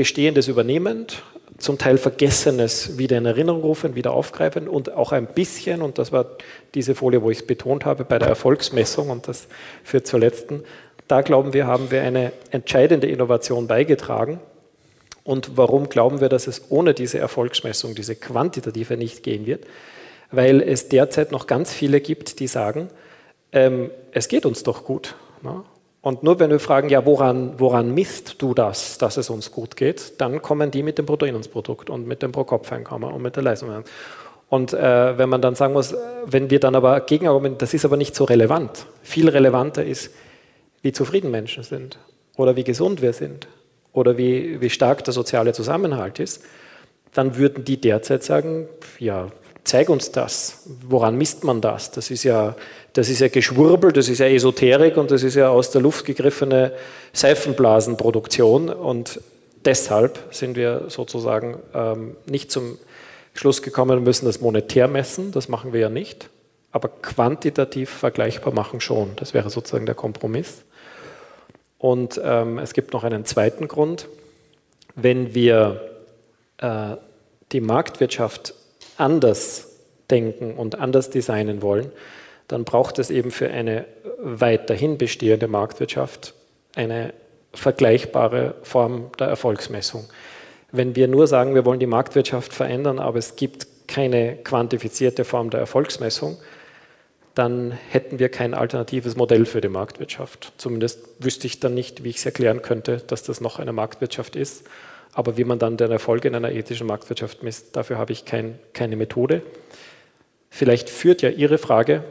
Bestehendes übernehmend, zum Teil Vergessenes wieder in Erinnerung rufen, wieder aufgreifen und auch ein bisschen, und das war diese Folie, wo ich es betont habe, bei der Erfolgsmessung, und das führt zur letzten, da glauben wir, haben wir eine entscheidende Innovation beigetragen. Und warum glauben wir, dass es ohne diese Erfolgsmessung, diese quantitative nicht gehen wird? Weil es derzeit noch ganz viele gibt, die sagen, ähm, es geht uns doch gut. Ne? Und nur wenn wir fragen, ja, woran, woran misst du das, dass es uns gut geht, dann kommen die mit dem Bruttoinlandsprodukt und mit dem Pro-Kopf-Einkommen und mit der Leistung. Und äh, wenn man dann sagen muss, wenn wir dann aber gegenargumentieren, das ist aber nicht so relevant. Viel relevanter ist, wie zufrieden Menschen sind oder wie gesund wir sind oder wie, wie stark der soziale Zusammenhalt ist, dann würden die derzeit sagen, ja, zeig uns das. Woran misst man das? Das ist ja das ist ja Geschwurbel, das ist ja Esoterik und das ist ja aus der Luft gegriffene Seifenblasenproduktion und deshalb sind wir sozusagen ähm, nicht zum Schluss gekommen, wir müssen das monetär messen, das machen wir ja nicht, aber quantitativ vergleichbar machen schon. Das wäre sozusagen der Kompromiss. Und ähm, es gibt noch einen zweiten Grund. Wenn wir äh, die Marktwirtschaft anders denken und anders designen wollen, dann braucht es eben für eine weiterhin bestehende Marktwirtschaft eine vergleichbare Form der Erfolgsmessung. Wenn wir nur sagen, wir wollen die Marktwirtschaft verändern, aber es gibt keine quantifizierte Form der Erfolgsmessung, dann hätten wir kein alternatives Modell für die Marktwirtschaft. Zumindest wüsste ich dann nicht, wie ich es erklären könnte, dass das noch eine Marktwirtschaft ist. Aber wie man dann den Erfolg in einer ethischen Marktwirtschaft misst, dafür habe ich kein, keine Methode. Vielleicht führt ja Ihre Frage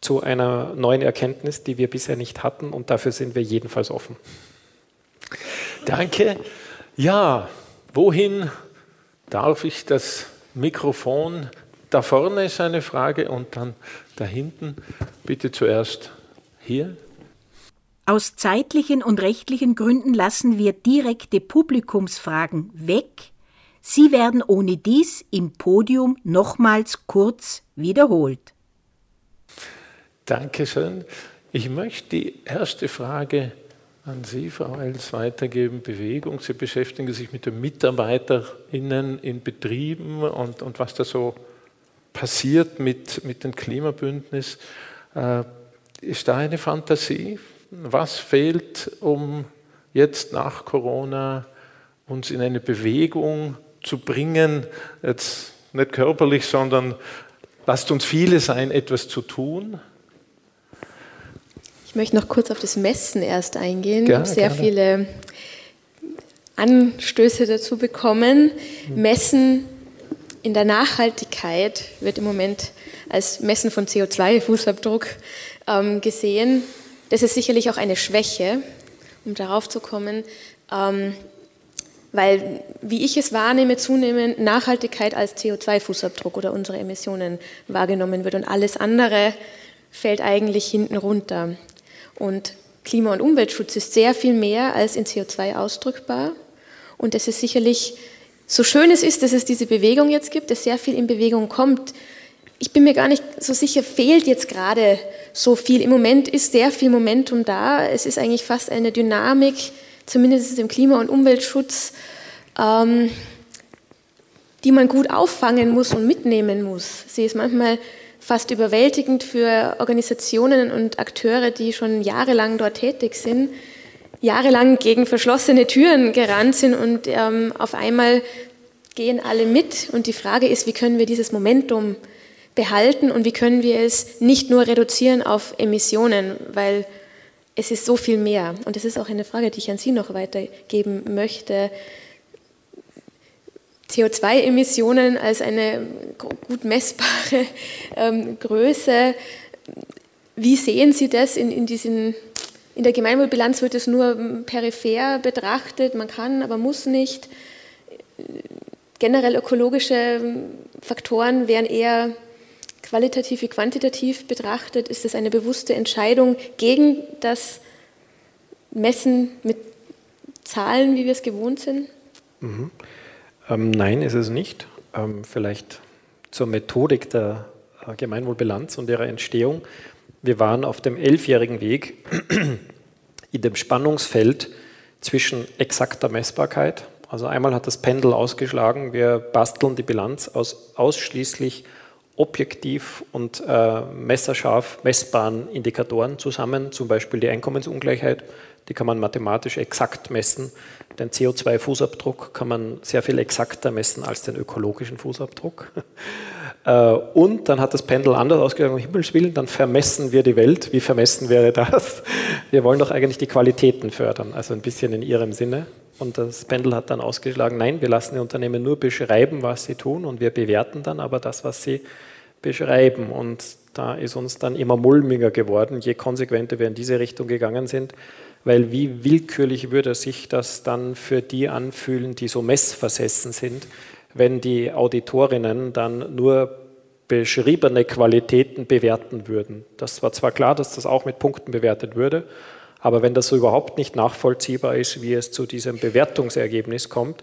zu einer neuen Erkenntnis, die wir bisher nicht hatten und dafür sind wir jedenfalls offen. Danke. Ja, wohin darf ich das Mikrofon? Da vorne ist eine Frage und dann da hinten. Bitte zuerst hier. Aus zeitlichen und rechtlichen Gründen lassen wir direkte Publikumsfragen weg. Sie werden ohne dies im Podium nochmals kurz wiederholt. Dankeschön. Ich möchte die erste Frage an Sie, Frau Els, weitergeben. Bewegung. Sie beschäftigen sich mit den MitarbeiterInnen in Betrieben und, und was da so passiert mit, mit dem Klimabündnis. Äh, ist da eine Fantasie was fehlt, um jetzt nach Corona uns in eine Bewegung zu bringen, jetzt nicht körperlich, sondern lasst uns viele sein, etwas zu tun? Ich möchte noch kurz auf das Messen erst eingehen. ich habe sehr gerne. viele Anstöße dazu bekommen. Messen in der Nachhaltigkeit wird im Moment als Messen von CO2-Fußabdruck ähm, gesehen. Das ist sicherlich auch eine Schwäche, um darauf zu kommen, ähm, weil, wie ich es wahrnehme, zunehmend Nachhaltigkeit als CO2-Fußabdruck oder unsere Emissionen wahrgenommen wird und alles andere fällt eigentlich hinten runter. Und Klima- und Umweltschutz ist sehr viel mehr als in CO2 ausdrückbar. Und es ist sicherlich, so schön es ist, dass es diese Bewegung jetzt gibt, dass sehr viel in Bewegung kommt, ich bin mir gar nicht so sicher, fehlt jetzt gerade so viel. Im Moment ist sehr viel Momentum da. Es ist eigentlich fast eine Dynamik, zumindest im Klima- und Umweltschutz, ähm, die man gut auffangen muss und mitnehmen muss. Sie ist manchmal fast überwältigend für Organisationen und Akteure, die schon jahrelang dort tätig sind, jahrelang gegen verschlossene Türen gerannt sind und ähm, auf einmal gehen alle mit. Und die Frage ist, wie können wir dieses Momentum behalten und wie können wir es nicht nur reduzieren auf Emissionen, weil es ist so viel mehr. Und das ist auch eine Frage, die ich an Sie noch weitergeben möchte. CO2-Emissionen als eine gut messbare ähm, Größe. Wie sehen Sie das in, in, diesen, in der Gemeinwohlbilanz? Wird es nur peripher betrachtet? Man kann, aber muss nicht. Generell ökologische Faktoren wären eher qualitativ wie quantitativ betrachtet, ist es eine bewusste Entscheidung gegen das Messen mit Zahlen, wie wir es gewohnt sind? Mhm. Ähm, nein, ist es nicht. Ähm, vielleicht zur Methodik der äh, Gemeinwohlbilanz und ihrer Entstehung. Wir waren auf dem elfjährigen Weg in dem Spannungsfeld zwischen exakter Messbarkeit. Also einmal hat das Pendel ausgeschlagen, wir basteln die Bilanz aus ausschließlich objektiv und äh, messerscharf messbaren Indikatoren zusammen, zum Beispiel die Einkommensungleichheit, die kann man mathematisch exakt messen. Den CO2-Fußabdruck kann man sehr viel exakter messen als den ökologischen Fußabdruck. Äh, und dann hat das Pendel anders ausgegangen, um Himmels Willen, dann vermessen wir die Welt. Wie vermessen wäre das? Wir wollen doch eigentlich die Qualitäten fördern, also ein bisschen in ihrem Sinne. Und das Pendel hat dann ausgeschlagen, nein, wir lassen die Unternehmen nur beschreiben, was sie tun und wir bewerten dann aber das, was sie beschreiben. Und da ist uns dann immer mulmiger geworden, je konsequenter wir in diese Richtung gegangen sind, weil wie willkürlich würde sich das dann für die anfühlen, die so messversessen sind, wenn die Auditorinnen dann nur beschriebene Qualitäten bewerten würden. Das war zwar klar, dass das auch mit Punkten bewertet würde, aber wenn das so überhaupt nicht nachvollziehbar ist, wie es zu diesem Bewertungsergebnis kommt,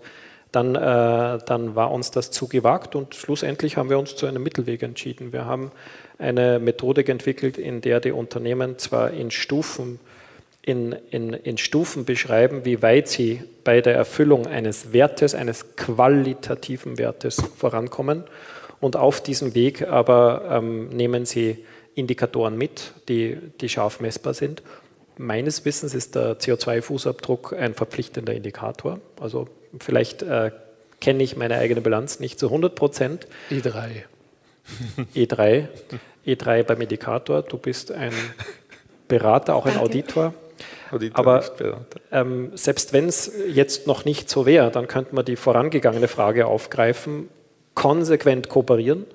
dann, äh, dann war uns das zu gewagt und schlussendlich haben wir uns zu einem Mittelweg entschieden. Wir haben eine Methodik entwickelt, in der die Unternehmen zwar in Stufen, in, in, in Stufen beschreiben, wie weit sie bei der Erfüllung eines Wertes, eines qualitativen Wertes vorankommen. Und auf diesem Weg aber ähm, nehmen sie Indikatoren mit, die, die scharf messbar sind. Meines Wissens ist der CO2-Fußabdruck ein verpflichtender Indikator. Also vielleicht äh, kenne ich meine eigene Bilanz nicht zu 100 Prozent. E3. E3. E3 beim Indikator. Du bist ein Berater, auch ein. Auditor. Auditor Aber ähm, selbst wenn es jetzt noch nicht so wäre, dann könnte man die vorangegangene Frage aufgreifen, konsequent kooperieren.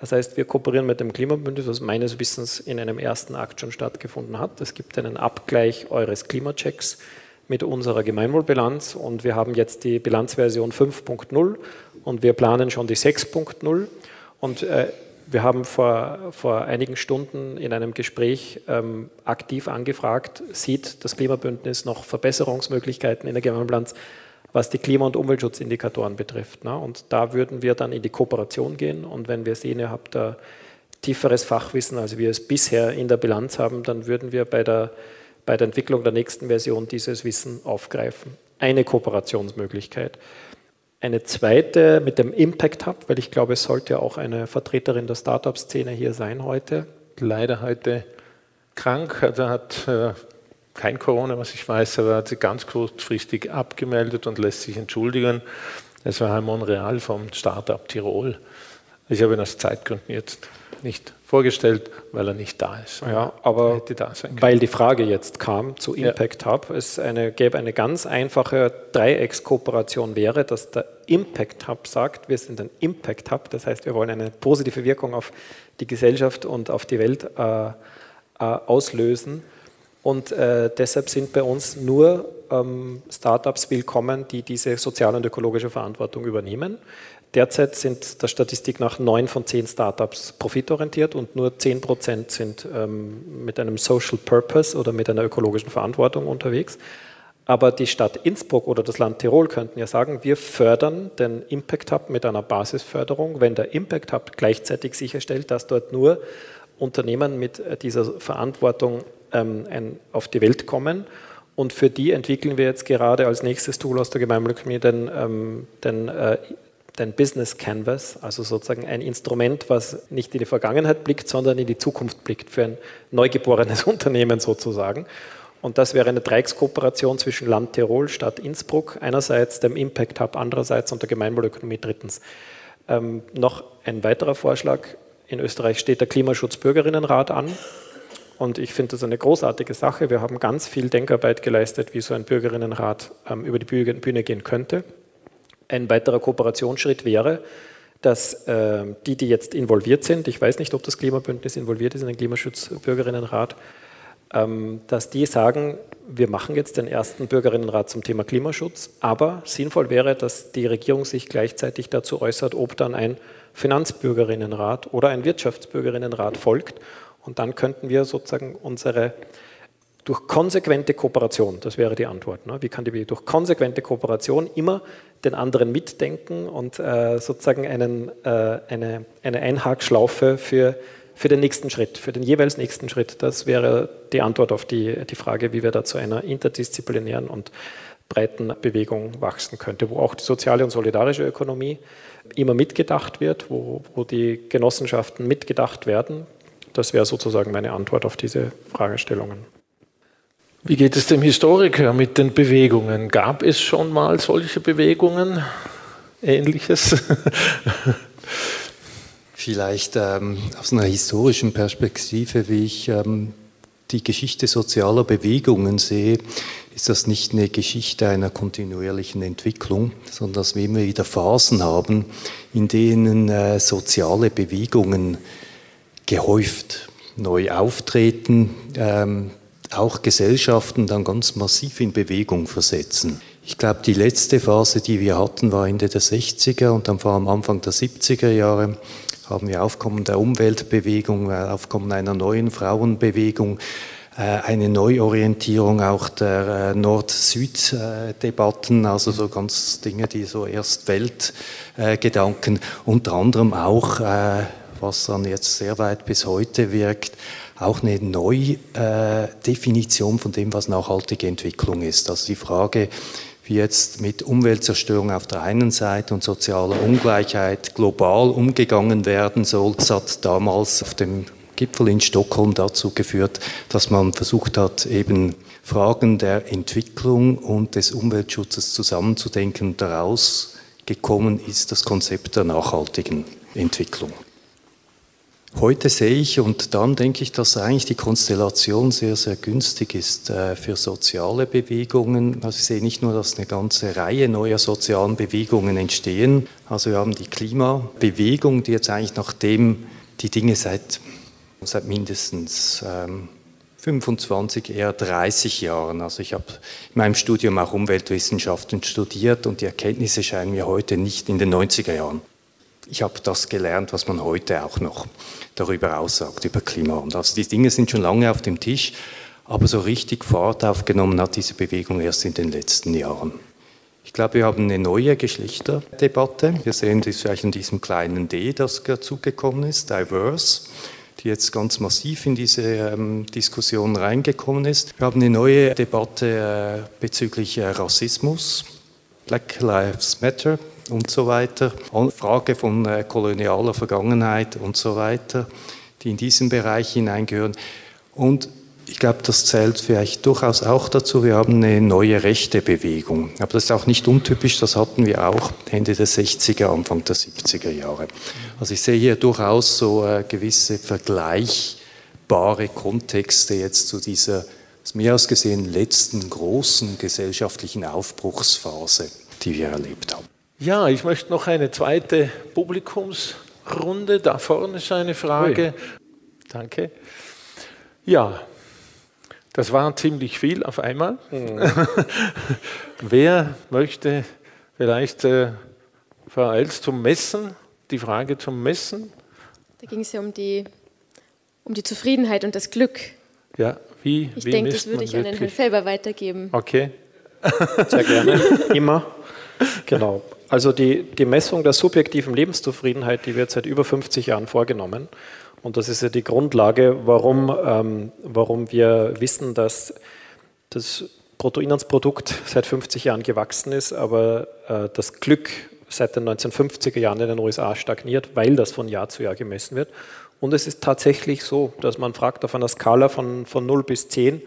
Das heißt, wir kooperieren mit dem Klimabündnis, was meines Wissens in einem ersten Akt schon stattgefunden hat. Es gibt einen Abgleich eures Klimachecks mit unserer Gemeinwohlbilanz und wir haben jetzt die Bilanzversion 5.0 und wir planen schon die 6.0 und äh, wir haben vor, vor einigen Stunden in einem Gespräch ähm, aktiv angefragt, sieht das Klimabündnis noch Verbesserungsmöglichkeiten in der Gemeinwohlbilanz, was die Klima- und Umweltschutzindikatoren betrifft. Ne? Und da würden wir dann in die Kooperation gehen und wenn wir sehen, ihr habt da tieferes Fachwissen, als wir es bisher in der Bilanz haben, dann würden wir bei der bei der Entwicklung der nächsten Version dieses Wissen aufgreifen. Eine Kooperationsmöglichkeit. Eine zweite mit dem Impact Hub, weil ich glaube, es sollte auch eine Vertreterin der Startup-Szene hier sein heute. Leider heute krank, also hat äh, kein Corona, was ich weiß, aber hat sie ganz kurzfristig abgemeldet und lässt sich entschuldigen. Es war Herr Monreal vom Startup Tirol. Ich habe ihn aus Zeitgründen jetzt nicht vorgestellt, weil er nicht da ist. Ja, aber weil die Frage jetzt kam zu Impact ja. Hub, es eine, gäbe eine ganz einfache Dreieckskooperation wäre, dass der Impact Hub sagt, wir sind ein Impact Hub, das heißt, wir wollen eine positive Wirkung auf die Gesellschaft und auf die Welt äh, äh, auslösen. Und äh, deshalb sind bei uns nur ähm, Startups willkommen, die diese soziale und ökologische Verantwortung übernehmen. Derzeit sind der Statistik nach neun von zehn Startups profitorientiert und nur zehn Prozent sind ähm, mit einem Social Purpose oder mit einer ökologischen Verantwortung unterwegs. Aber die Stadt Innsbruck oder das Land Tirol könnten ja sagen, wir fördern den Impact Hub mit einer Basisförderung, wenn der Impact Hub gleichzeitig sicherstellt, dass dort nur Unternehmen mit dieser Verantwortung ähm, ein, auf die Welt kommen. Und für die entwickeln wir jetzt gerade als nächstes Tool aus der Gemeinwohlökonomie den, ähm, den äh, den Business Canvas, also sozusagen ein Instrument, was nicht in die Vergangenheit blickt, sondern in die Zukunft blickt, für ein neugeborenes Unternehmen sozusagen. Und das wäre eine Dreieckskooperation zwischen Land Tirol, Stadt Innsbruck, einerseits dem Impact Hub, andererseits und der Gemeinwohlökonomie drittens. Ähm, noch ein weiterer Vorschlag. In Österreich steht der Klimaschutzbürgerinnenrat an. Und ich finde das eine großartige Sache. Wir haben ganz viel Denkarbeit geleistet, wie so ein Bürgerinnenrat ähm, über die Bühne gehen könnte. Ein weiterer Kooperationsschritt wäre, dass äh, die, die jetzt involviert sind, ich weiß nicht, ob das Klimabündnis involviert ist in den Klimaschutzbürgerinnenrat, ähm, dass die sagen, wir machen jetzt den ersten Bürgerinnenrat zum Thema Klimaschutz, aber sinnvoll wäre, dass die Regierung sich gleichzeitig dazu äußert, ob dann ein Finanzbürgerinnenrat oder ein Wirtschaftsbürgerinnenrat folgt. Und dann könnten wir sozusagen unsere durch konsequente Kooperation, das wäre die Antwort. Ne? Wie kann die durch konsequente Kooperation immer den anderen mitdenken und äh, sozusagen einen, äh, eine, eine Einhakschlaufe für, für den nächsten Schritt, für den jeweils nächsten Schritt. Das wäre die Antwort auf die, die Frage, wie wir da zu einer interdisziplinären und breiten Bewegung wachsen könnte, wo auch die soziale und solidarische Ökonomie immer mitgedacht wird, wo, wo die Genossenschaften mitgedacht werden. Das wäre sozusagen meine Antwort auf diese Fragestellungen. Wie geht es dem Historiker mit den Bewegungen? Gab es schon mal solche Bewegungen? Ähnliches? Vielleicht ähm, aus einer historischen Perspektive, wie ich ähm, die Geschichte sozialer Bewegungen sehe, ist das nicht eine Geschichte einer kontinuierlichen Entwicklung, sondern dass wir immer wieder Phasen haben, in denen äh, soziale Bewegungen gehäuft neu auftreten, ähm, auch Gesellschaften dann ganz massiv in Bewegung versetzen. Ich glaube, die letzte Phase, die wir hatten, war Ende der 60er und dann vor allem Anfang der 70er Jahre haben wir Aufkommen der Umweltbewegung, äh, Aufkommen einer neuen Frauenbewegung, eine Neuorientierung auch der Nord-Süd-Debatten, also so ganz Dinge, die so erst Weltgedanken, unter anderem auch, was dann jetzt sehr weit bis heute wirkt, auch eine Neudefinition von dem, was nachhaltige Entwicklung ist. Also die Frage, wie jetzt mit Umweltzerstörung auf der einen Seite und sozialer Ungleichheit global umgegangen werden soll. Das hat damals auf dem Gipfel in Stockholm dazu geführt, dass man versucht hat, eben Fragen der Entwicklung und des Umweltschutzes zusammenzudenken. Daraus gekommen ist das Konzept der nachhaltigen Entwicklung. Heute sehe ich und dann denke ich, dass eigentlich die Konstellation sehr, sehr günstig ist äh, für soziale Bewegungen. Also ich sehe nicht nur, dass eine ganze Reihe neuer sozialen Bewegungen entstehen. Also wir haben die Klimabewegung, die jetzt eigentlich nachdem die Dinge seit, seit mindestens ähm, 25, eher 30 Jahren. Also ich habe in meinem Studium auch Umweltwissenschaften studiert und die Erkenntnisse scheinen mir heute nicht in den 90er Jahren. Ich habe das gelernt, was man heute auch noch darüber aussagt, über Klimawandel. Also die Dinge sind schon lange auf dem Tisch, aber so richtig Fahrt aufgenommen hat diese Bewegung erst in den letzten Jahren. Ich glaube, wir haben eine neue Geschlechterdebatte. Wir sehen das vielleicht in diesem kleinen D, das dazugekommen ist, diverse, die jetzt ganz massiv in diese ähm, Diskussion reingekommen ist. Wir haben eine neue Debatte äh, bezüglich äh, Rassismus, Black Lives Matter, und so weiter, Frage von äh, kolonialer Vergangenheit und so weiter, die in diesen Bereich hineingehören. Und ich glaube, das zählt vielleicht durchaus auch dazu. Wir haben eine neue rechte Bewegung. Aber das ist auch nicht untypisch, das hatten wir auch Ende der 60er, Anfang der 70er Jahre. Also ich sehe hier durchaus so äh, gewisse vergleichbare Kontexte jetzt zu dieser, aus mir aus gesehen, letzten großen gesellschaftlichen Aufbruchsphase, die wir erlebt haben. Ja, ich möchte noch eine zweite Publikumsrunde. Da vorne ist eine Frage. Ui. Danke. Ja, das war ziemlich viel auf einmal. Mhm. Wer möchte vielleicht äh, Frau Eils zum Messen, die Frage zum Messen? Da ging es ja um die, um die Zufriedenheit und das Glück. Ja, wie? Ich wie denke, das würde ich wirklich? an den Herrn Felber weitergeben. Okay. Sehr gerne. Immer. Genau. Also die, die Messung der subjektiven Lebenszufriedenheit, die wird seit über 50 Jahren vorgenommen. Und das ist ja die Grundlage, warum, ähm, warum wir wissen, dass das Bruttoinlandsprodukt seit 50 Jahren gewachsen ist, aber äh, das Glück seit den 1950er Jahren in den USA stagniert, weil das von Jahr zu Jahr gemessen wird. Und es ist tatsächlich so, dass man fragt auf einer Skala von, von 0 bis 10,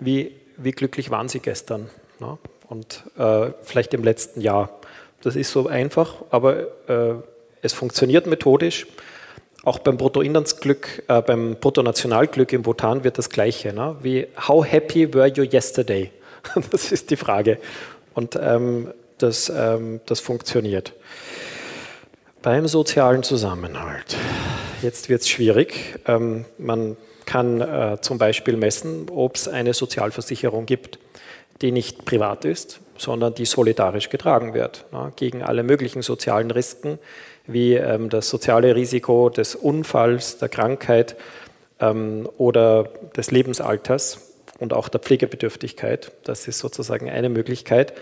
wie, wie glücklich waren Sie gestern? Ne? Und äh, vielleicht im letzten Jahr. Das ist so einfach, aber äh, es funktioniert methodisch. Auch beim Bruttoinlandsglück, äh, beim Bruttonationalglück im Bhutan wird das Gleiche. Ne? Wie How happy were you yesterday? das ist die Frage. Und ähm, das, ähm, das funktioniert. Beim sozialen Zusammenhalt. Jetzt wird es schwierig. Ähm, man kann äh, zum Beispiel messen, ob es eine Sozialversicherung gibt, die nicht privat ist, sondern die solidarisch getragen wird, ja, gegen alle möglichen sozialen Risiken, wie ähm, das soziale Risiko des Unfalls, der Krankheit ähm, oder des Lebensalters und auch der Pflegebedürftigkeit. Das ist sozusagen eine Möglichkeit,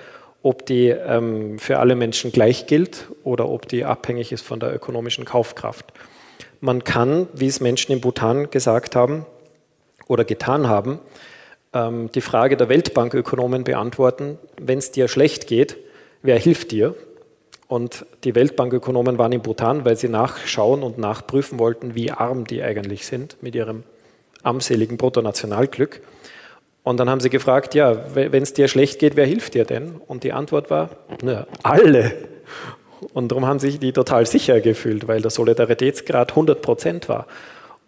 ob die ähm, für alle Menschen gleich gilt oder ob die abhängig ist von der ökonomischen Kaufkraft. Man kann, wie es Menschen in Bhutan gesagt haben oder getan haben, ähm, die Frage der Weltbankökonomen beantworten, wenn es dir schlecht geht, wer hilft dir? Und die Weltbankökonomen waren in Bhutan, weil sie nachschauen und nachprüfen wollten, wie arm die eigentlich sind mit ihrem armseligen Bruttonationalglück. Und dann haben sie gefragt, ja, wenn es dir schlecht geht, wer hilft dir denn? Und die Antwort war, na, alle. Und darum haben sich die total sicher gefühlt, weil der Solidaritätsgrad 100 Prozent war.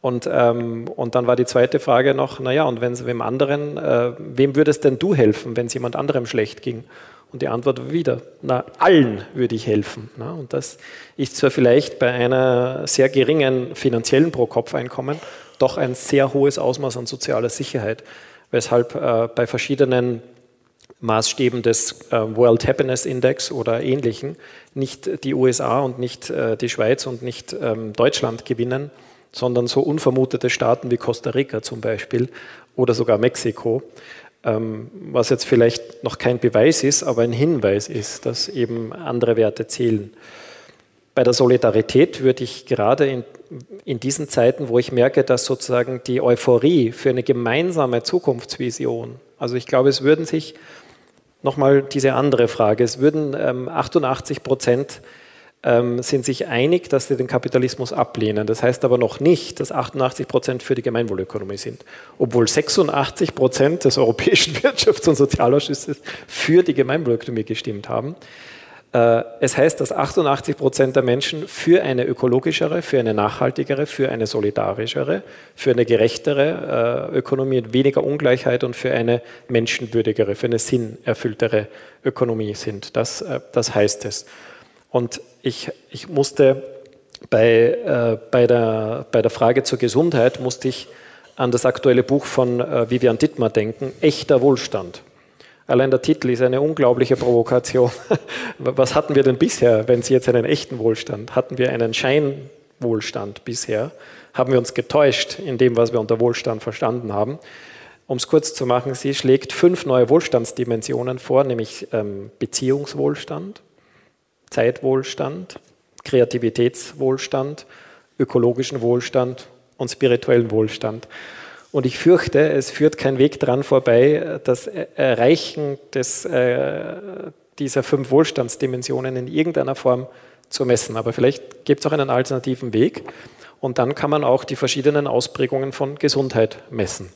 Und, ähm, und dann war die zweite Frage noch, naja, und wenn es wem anderen, äh, wem würdest denn du helfen, wenn es jemand anderem schlecht ging? Und die Antwort war wieder, na, allen würde ich helfen. Na, und das ist zwar vielleicht bei einer sehr geringen finanziellen Pro-Kopf-Einkommen doch ein sehr hohes Ausmaß an sozialer Sicherheit, weshalb äh, bei verschiedenen Maßstäben des äh, World Happiness Index oder ähnlichen nicht die USA und nicht äh, die Schweiz und nicht ähm, Deutschland gewinnen, sondern so unvermutete Staaten wie Costa Rica zum Beispiel oder sogar Mexiko, ähm, was jetzt vielleicht noch kein Beweis ist, aber ein Hinweis ist, dass eben andere Werte zählen. Bei der Solidarität würde ich gerade in, in diesen Zeiten, wo ich merke, dass sozusagen die Euphorie für eine gemeinsame Zukunftsvision, also ich glaube, es würden sich nochmal diese andere Frage, es würden ähm, 88 Prozent ähm, sind sich einig, dass sie den Kapitalismus ablehnen. Das heißt aber noch nicht, dass 88 Prozent für die Gemeinwohlökonomie sind, obwohl 86 Prozent des Europäischen Wirtschafts- und Sozialausschusses für die Gemeinwohlökonomie gestimmt haben. Äh, es heißt, dass 88 Prozent der Menschen für eine ökologischere, für eine nachhaltigere, für eine solidarischere, für eine gerechtere äh, Ökonomie mit weniger Ungleichheit und für eine menschenwürdigere, für eine sinnerfülltere Ökonomie sind. Das, äh, das heißt es. Und ich, ich musste bei, äh, bei, der, bei der Frage zur Gesundheit, musste ich an das aktuelle Buch von äh, Vivian Dittmar denken, Echter Wohlstand. Allein der Titel ist eine unglaubliche Provokation. Was hatten wir denn bisher, wenn Sie jetzt einen echten Wohlstand? Hatten wir einen Scheinwohlstand bisher? Haben wir uns getäuscht in dem, was wir unter Wohlstand verstanden haben? Um es kurz zu machen, sie schlägt fünf neue Wohlstandsdimensionen vor, nämlich ähm, Beziehungswohlstand, Zeitwohlstand, Kreativitätswohlstand, ökologischen Wohlstand und spirituellen Wohlstand. Und ich fürchte, es führt kein Weg dran vorbei, das Erreichen des, äh, dieser fünf Wohlstandsdimensionen in irgendeiner Form zu messen. Aber vielleicht gibt es auch einen alternativen Weg. Und dann kann man auch die verschiedenen Ausprägungen von Gesundheit messen.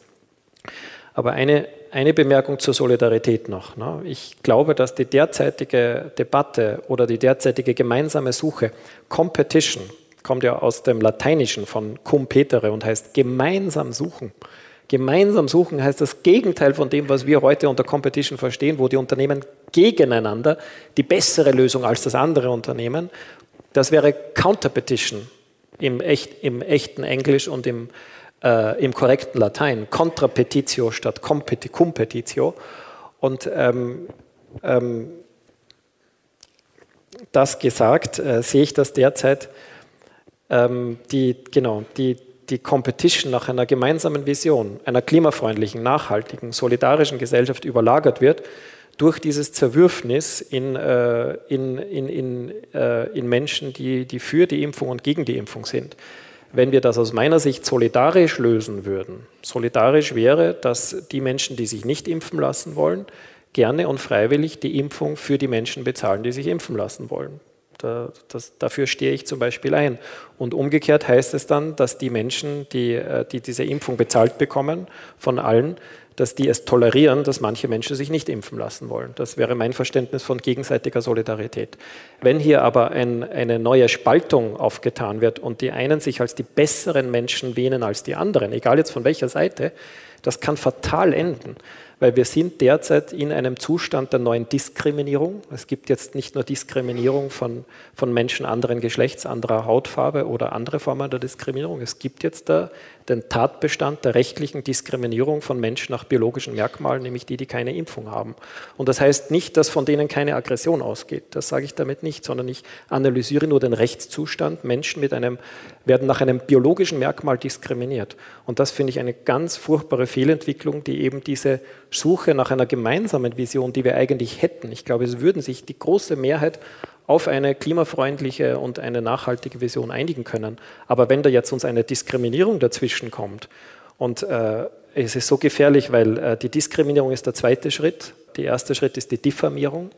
Aber eine, eine Bemerkung zur Solidarität noch. Ne? Ich glaube, dass die derzeitige Debatte oder die derzeitige gemeinsame Suche, Competition, kommt ja aus dem Lateinischen von competere und heißt gemeinsam suchen. Gemeinsam suchen heißt das Gegenteil von dem, was wir heute unter Competition verstehen, wo die Unternehmen gegeneinander die bessere Lösung als das andere Unternehmen. Das wäre Counterpetition im, echt, im echten Englisch und im äh, im korrekten Latein, Contrapetitio statt Competitio. Und ähm, ähm, das gesagt, äh, sehe ich, dass derzeit ähm, die, genau, die, die Competition nach einer gemeinsamen Vision, einer klimafreundlichen, nachhaltigen, solidarischen Gesellschaft überlagert wird durch dieses Zerwürfnis in, äh, in, in, in, äh, in Menschen, die, die für die Impfung und gegen die Impfung sind. Wenn wir das aus meiner Sicht solidarisch lösen würden, solidarisch wäre, dass die Menschen, die sich nicht impfen lassen wollen, gerne und freiwillig die Impfung für die Menschen bezahlen, die sich impfen lassen wollen. Da, das, dafür stehe ich zum Beispiel ein. Und umgekehrt heißt es dann, dass die Menschen, die, äh, die diese Impfung bezahlt bekommen, von allen, dass die es tolerieren, dass manche Menschen sich nicht impfen lassen wollen. Das wäre mein Verständnis von gegenseitiger Solidarität. Wenn hier aber ein, eine neue Spaltung aufgetan wird und die einen sich als die besseren Menschen wähnen als die anderen, egal jetzt von welcher Seite, das kann fatal enden weil wir sind derzeit in einem Zustand der neuen Diskriminierung. Es gibt jetzt nicht nur Diskriminierung von, von Menschen anderen Geschlechts, anderer Hautfarbe oder andere Formen der Diskriminierung. Es gibt jetzt da den Tatbestand der rechtlichen Diskriminierung von Menschen nach biologischen Merkmalen, nämlich die, die keine Impfung haben. Und das heißt nicht, dass von denen keine Aggression ausgeht. Das sage ich damit nicht, sondern ich analysiere nur den Rechtszustand. Menschen mit einem, werden nach einem biologischen Merkmal diskriminiert. Und das finde ich eine ganz furchtbare Fehlentwicklung, die eben diese Suche nach einer gemeinsamen Vision, die wir eigentlich hätten. Ich glaube, es würden sich die große Mehrheit auf eine klimafreundliche und eine nachhaltige Vision einigen können. Aber wenn da jetzt uns eine Diskriminierung dazwischen kommt, und äh, es ist so gefährlich, weil äh, die Diskriminierung ist der zweite Schritt. Der erste Schritt ist die Diffamierung,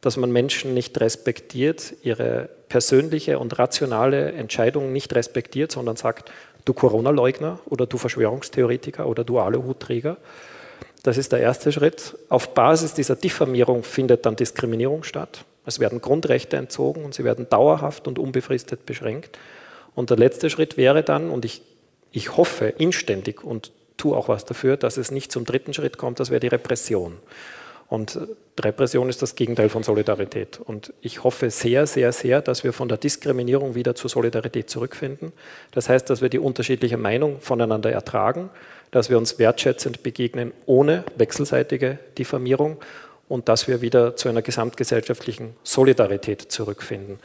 dass man Menschen nicht respektiert, ihre persönliche und rationale Entscheidung nicht respektiert, sondern sagt, du Corona-Leugner oder du Verschwörungstheoretiker oder du Aluhutträger. Das ist der erste Schritt. Auf Basis dieser Diffamierung findet dann Diskriminierung statt. Es werden Grundrechte entzogen und sie werden dauerhaft und unbefristet beschränkt. Und der letzte Schritt wäre dann, und ich, ich hoffe inständig und tue auch was dafür, dass es nicht zum dritten Schritt kommt, das wäre die Repression. Und Repression ist das Gegenteil von Solidarität. Und ich hoffe sehr, sehr, sehr, dass wir von der Diskriminierung wieder zur Solidarität zurückfinden. Das heißt, dass wir die unterschiedliche Meinung voneinander ertragen, dass wir uns wertschätzend begegnen ohne wechselseitige Diffamierung und dass wir wieder zu einer gesamtgesellschaftlichen Solidarität zurückfinden.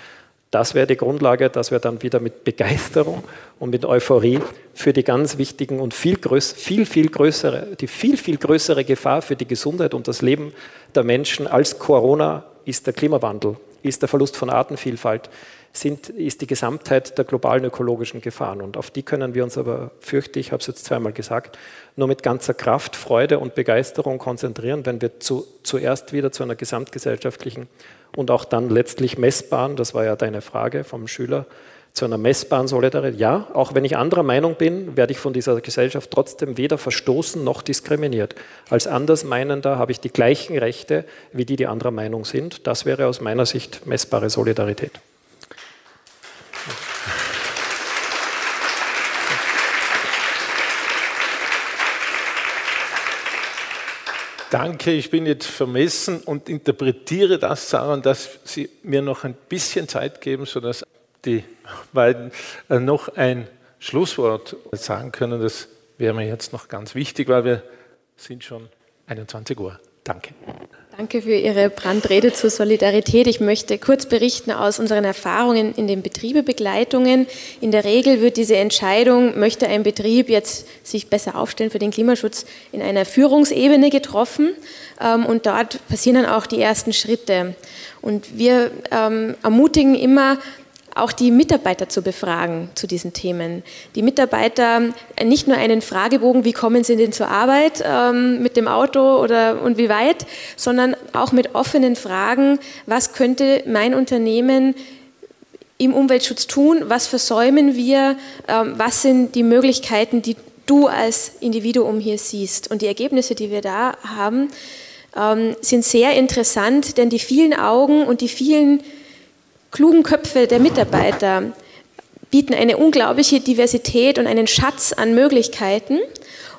Das wäre die Grundlage, dass wir dann wieder mit Begeisterung und mit Euphorie für die ganz wichtigen und viel, größ, viel, viel größere, die viel, viel größere Gefahr für die Gesundheit und das Leben der Menschen als Corona ist der Klimawandel, ist der Verlust von Artenvielfalt, sind, ist die Gesamtheit der globalen ökologischen Gefahren. Und auf die können wir uns aber, fürchte ich, habe es jetzt zweimal gesagt, nur mit ganzer Kraft, Freude und Begeisterung konzentrieren, wenn wir zu, zuerst wieder zu einer gesamtgesellschaftlichen und auch dann letztlich messbaren, das war ja deine Frage vom Schüler, zu einer messbaren Solidarität. Ja, auch wenn ich anderer Meinung bin, werde ich von dieser Gesellschaft trotzdem weder verstoßen noch diskriminiert. Als Andersmeinender habe ich die gleichen Rechte wie die, die anderer Meinung sind. Das wäre aus meiner Sicht messbare Solidarität. Danke, ich bin jetzt vermessen und interpretiere das daran, dass Sie mir noch ein bisschen Zeit geben, sodass die beiden äh, noch ein Schlusswort sagen können. Das wäre mir jetzt noch ganz wichtig, weil wir sind schon 21 Uhr. Danke. Danke für Ihre Brandrede zur Solidarität. Ich möchte kurz berichten aus unseren Erfahrungen in den Betriebebegleitungen. In der Regel wird diese Entscheidung, möchte ein Betrieb jetzt sich besser aufstellen für den Klimaschutz, in einer Führungsebene getroffen. Ähm, und dort passieren dann auch die ersten Schritte. Und wir ähm, ermutigen immer, auch die Mitarbeiter zu befragen zu diesen Themen. Die Mitarbeiter äh, nicht nur einen Fragebogen, wie kommen sie denn zur Arbeit ähm, mit dem Auto oder und wie weit, sondern auch mit offenen Fragen, was könnte mein Unternehmen im Umweltschutz tun, was versäumen wir, ähm, was sind die Möglichkeiten, die du als Individuum hier siehst. Und die Ergebnisse, die wir da haben, ähm, sind sehr interessant, denn die vielen Augen und die vielen klugen Köpfe der Mitarbeiter bieten eine unglaubliche Diversität und einen Schatz an Möglichkeiten.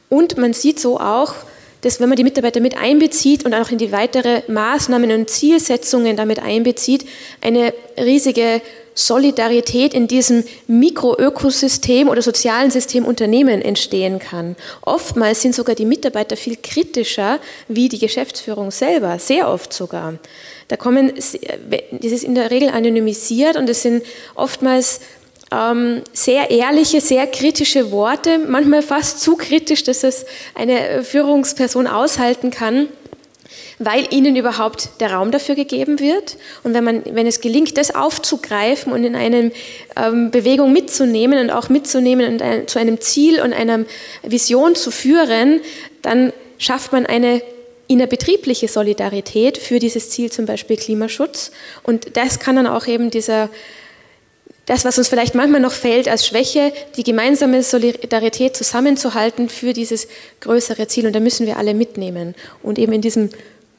Und man sieht so auch, dass wenn man die Mitarbeiter mit einbezieht und auch in die weitere Maßnahmen und Zielsetzungen damit einbezieht, eine riesige Solidarität in diesem Mikroökosystem oder sozialen System Unternehmen entstehen kann. Oftmals sind sogar die Mitarbeiter viel kritischer wie die Geschäftsführung selber, sehr oft sogar. Da kommen, das ist in der Regel anonymisiert und es sind oftmals ähm, sehr ehrliche, sehr kritische Worte, manchmal fast zu kritisch, dass es eine Führungsperson aushalten kann weil ihnen überhaupt der Raum dafür gegeben wird. Und wenn, man, wenn es gelingt, das aufzugreifen und in eine ähm, Bewegung mitzunehmen und auch mitzunehmen und ein, zu einem Ziel und einer Vision zu führen, dann schafft man eine innerbetriebliche Solidarität für dieses Ziel, zum Beispiel Klimaschutz. Und das kann dann auch eben dieser, das, was uns vielleicht manchmal noch fehlt als Schwäche, die gemeinsame Solidarität zusammenzuhalten für dieses größere Ziel. Und da müssen wir alle mitnehmen. Und eben in diesem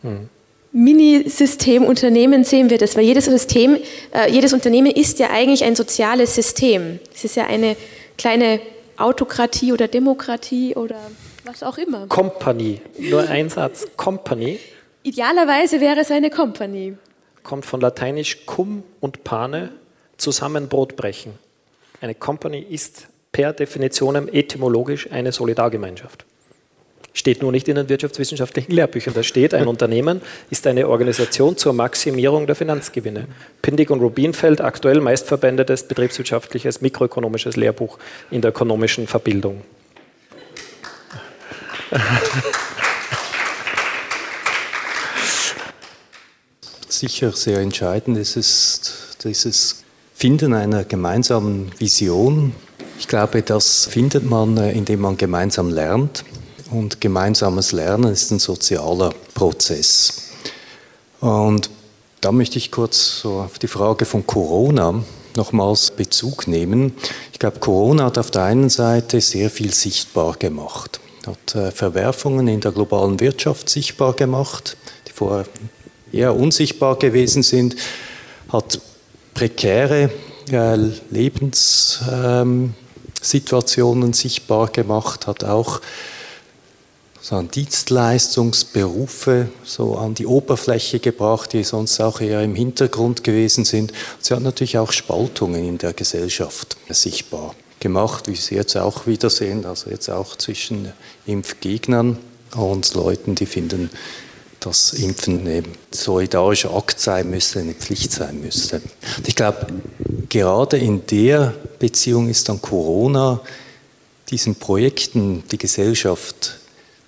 hm. Mini-System Unternehmen sehen wir das, weil jedes System, äh, jedes Unternehmen ist ja eigentlich ein soziales System. Es ist ja eine kleine Autokratie oder Demokratie oder was auch immer. Company, nur ein Satz, Company. Idealerweise wäre es eine Company. Kommt von lateinisch cum und pane, zusammen Brot brechen. Eine Company ist per Definition etymologisch eine Solidargemeinschaft. Steht nur nicht in den wirtschaftswissenschaftlichen Lehrbüchern. Da steht, ein Unternehmen ist eine Organisation zur Maximierung der Finanzgewinne. Pindig und Rubinfeld, aktuell meistverwendetes betriebswirtschaftliches mikroökonomisches Lehrbuch in der ökonomischen Verbildung. Sicher sehr entscheidend ist es dieses Finden einer gemeinsamen Vision. Ich glaube, das findet man, äh, indem man gemeinsam lernt. Und gemeinsames Lernen ist ein sozialer Prozess. Und da möchte ich kurz so auf die Frage von Corona nochmals Bezug nehmen. Ich glaube, Corona hat auf der einen Seite sehr viel sichtbar gemacht hat äh, Verwerfungen in der globalen Wirtschaft sichtbar gemacht, die vorher eher unsichtbar gewesen sind, hat prekäre äh, Lebenssituationen ähm, sichtbar gemacht, hat auch so Dienstleistungsberufe so an die Oberfläche gebracht, die sonst auch eher im Hintergrund gewesen sind. Sie hat natürlich auch Spaltungen in der Gesellschaft sichtbar gemacht, wie Sie jetzt auch wiedersehen, also jetzt auch zwischen Impfgegnern und Leuten, die finden, dass Impfen eine solidarischer Akt sein müsste, eine Pflicht sein müsste. Und ich glaube, gerade in der Beziehung ist dann Corona diesen Projekten die Gesellschaft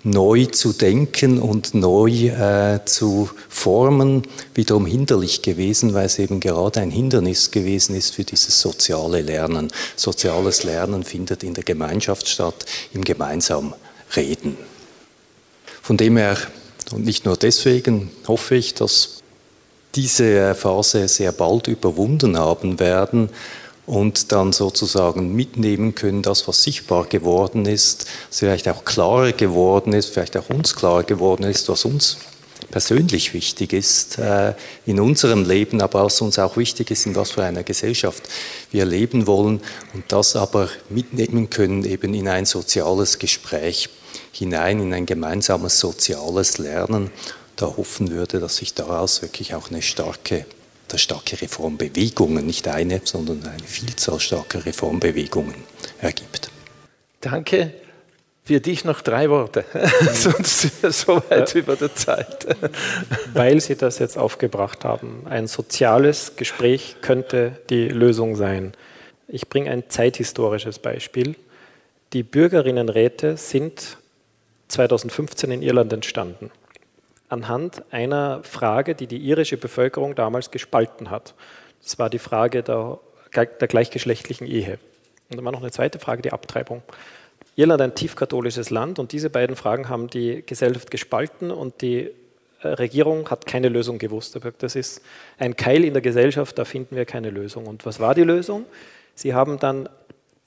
neu zu denken und neu äh, zu formen, wiederum hinderlich gewesen, weil es eben gerade ein Hindernis gewesen ist für dieses soziale Lernen. Soziales Lernen findet in der Gemeinschaft statt, im gemeinsamen Reden. Von dem her, und nicht nur deswegen, hoffe ich, dass diese Phase sehr bald überwunden haben werden und dann sozusagen mitnehmen können, das, was sichtbar geworden ist, vielleicht auch klarer geworden ist, vielleicht auch uns klarer geworden ist, was uns persönlich wichtig ist äh, in unserem Leben, aber was uns auch wichtig ist, in was für einer Gesellschaft wir leben wollen und das aber mitnehmen können eben in ein soziales Gespräch hinein, in ein gemeinsames soziales Lernen. Da hoffen würde, dass sich daraus wirklich auch eine starke dass starke Reformbewegungen, nicht eine, sondern eine Vielzahl starker Reformbewegungen ergibt. Danke. Für dich noch drei Worte, sonst sind wir so weit ja. über der Zeit. Weil Sie das jetzt aufgebracht haben, ein soziales Gespräch könnte die Lösung sein. Ich bringe ein zeithistorisches Beispiel. Die Bürgerinnenräte sind 2015 in Irland entstanden anhand einer Frage, die die irische Bevölkerung damals gespalten hat. Das war die Frage der, der gleichgeschlechtlichen Ehe. Und dann war noch eine zweite Frage, die Abtreibung. Irland ein tiefkatholisches Land und diese beiden Fragen haben die Gesellschaft gespalten und die äh, Regierung hat keine Lösung gewusst. Das ist ein Keil in der Gesellschaft, da finden wir keine Lösung. Und was war die Lösung? Sie haben dann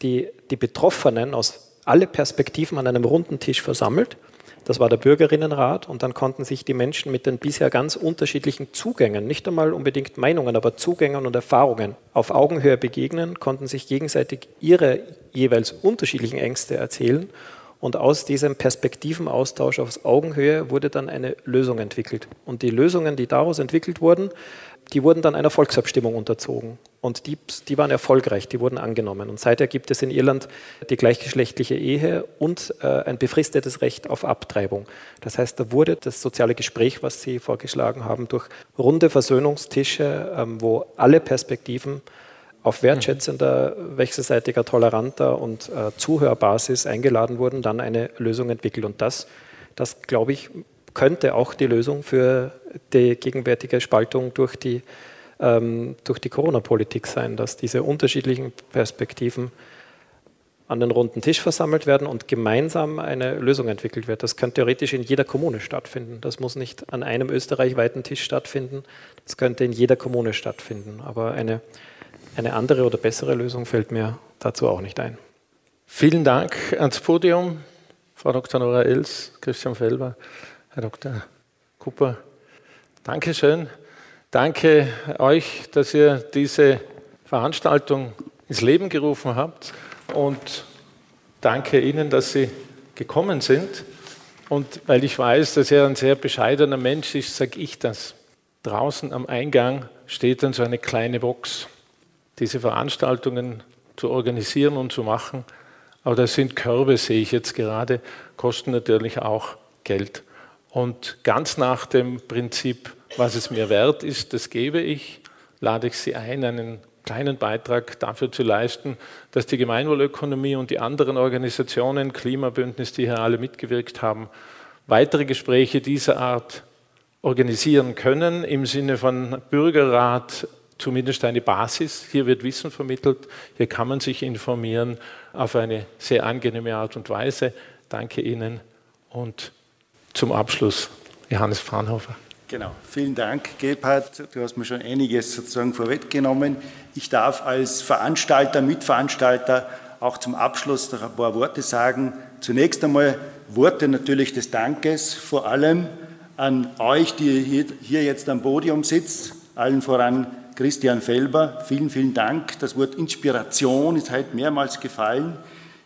die, die Betroffenen aus alle Perspektiven an einem runden Tisch versammelt. Das war der Bürgerinnenrat. Und dann konnten sich die Menschen mit den bisher ganz unterschiedlichen Zugängen, nicht einmal unbedingt Meinungen, aber Zugängen und Erfahrungen auf Augenhöhe begegnen, konnten sich gegenseitig ihre jeweils unterschiedlichen Ängste erzählen. Und aus diesem Perspektivenaustausch auf Augenhöhe wurde dann eine Lösung entwickelt. Und die Lösungen, die daraus entwickelt wurden, die wurden dann einer Volksabstimmung unterzogen. Und die, die waren erfolgreich, die wurden angenommen. Und seither gibt es in Irland die gleichgeschlechtliche Ehe und äh, ein befristetes Recht auf Abtreibung. Das heißt, da wurde das soziale Gespräch, was Sie vorgeschlagen haben, durch runde Versöhnungstische, ähm, wo alle Perspektiven auf wertschätzender, wechselseitiger, toleranter und äh, Zuhörbasis eingeladen wurden, dann eine Lösung entwickelt. Und das, das glaube ich, könnte auch die Lösung für die gegenwärtige Spaltung durch die, ähm, die Corona-Politik sein, dass diese unterschiedlichen Perspektiven an den runden Tisch versammelt werden und gemeinsam eine Lösung entwickelt wird. Das könnte theoretisch in jeder Kommune stattfinden. Das muss nicht an einem österreichweiten Tisch stattfinden. Das könnte in jeder Kommune stattfinden. Aber eine, eine andere oder bessere Lösung fällt mir dazu auch nicht ein. Vielen Dank ans Podium, Frau Dr. Nora Els, Christian Felber. Herr Dr. Cooper, Dankeschön. Danke euch, dass ihr diese Veranstaltung ins Leben gerufen habt und danke Ihnen, dass Sie gekommen sind. Und weil ich weiß, dass er ein sehr bescheidener Mensch ist, sage ich das. Draußen am Eingang steht dann so eine kleine Box, diese Veranstaltungen zu organisieren und zu machen. Aber das sind Körbe, sehe ich jetzt gerade, kosten natürlich auch Geld. Und ganz nach dem Prinzip, was es mir wert ist, das gebe ich, lade ich Sie ein, einen kleinen Beitrag dafür zu leisten, dass die Gemeinwohlökonomie und die anderen Organisationen, Klimabündnis, die hier alle mitgewirkt haben, weitere Gespräche dieser Art organisieren können, im Sinne von Bürgerrat zumindest eine Basis. Hier wird Wissen vermittelt, hier kann man sich informieren auf eine sehr angenehme Art und Weise. Danke Ihnen und zum Abschluss Johannes Fraunhofer. Genau, vielen Dank, Gebhard. Du hast mir schon einiges sozusagen vorweggenommen. Ich darf als Veranstalter, Mitveranstalter auch zum Abschluss noch ein paar Worte sagen. Zunächst einmal Worte natürlich des Dankes, vor allem an euch, die hier jetzt am Podium sitzt, allen voran Christian Felber. Vielen, vielen Dank. Das Wort Inspiration ist heute mehrmals gefallen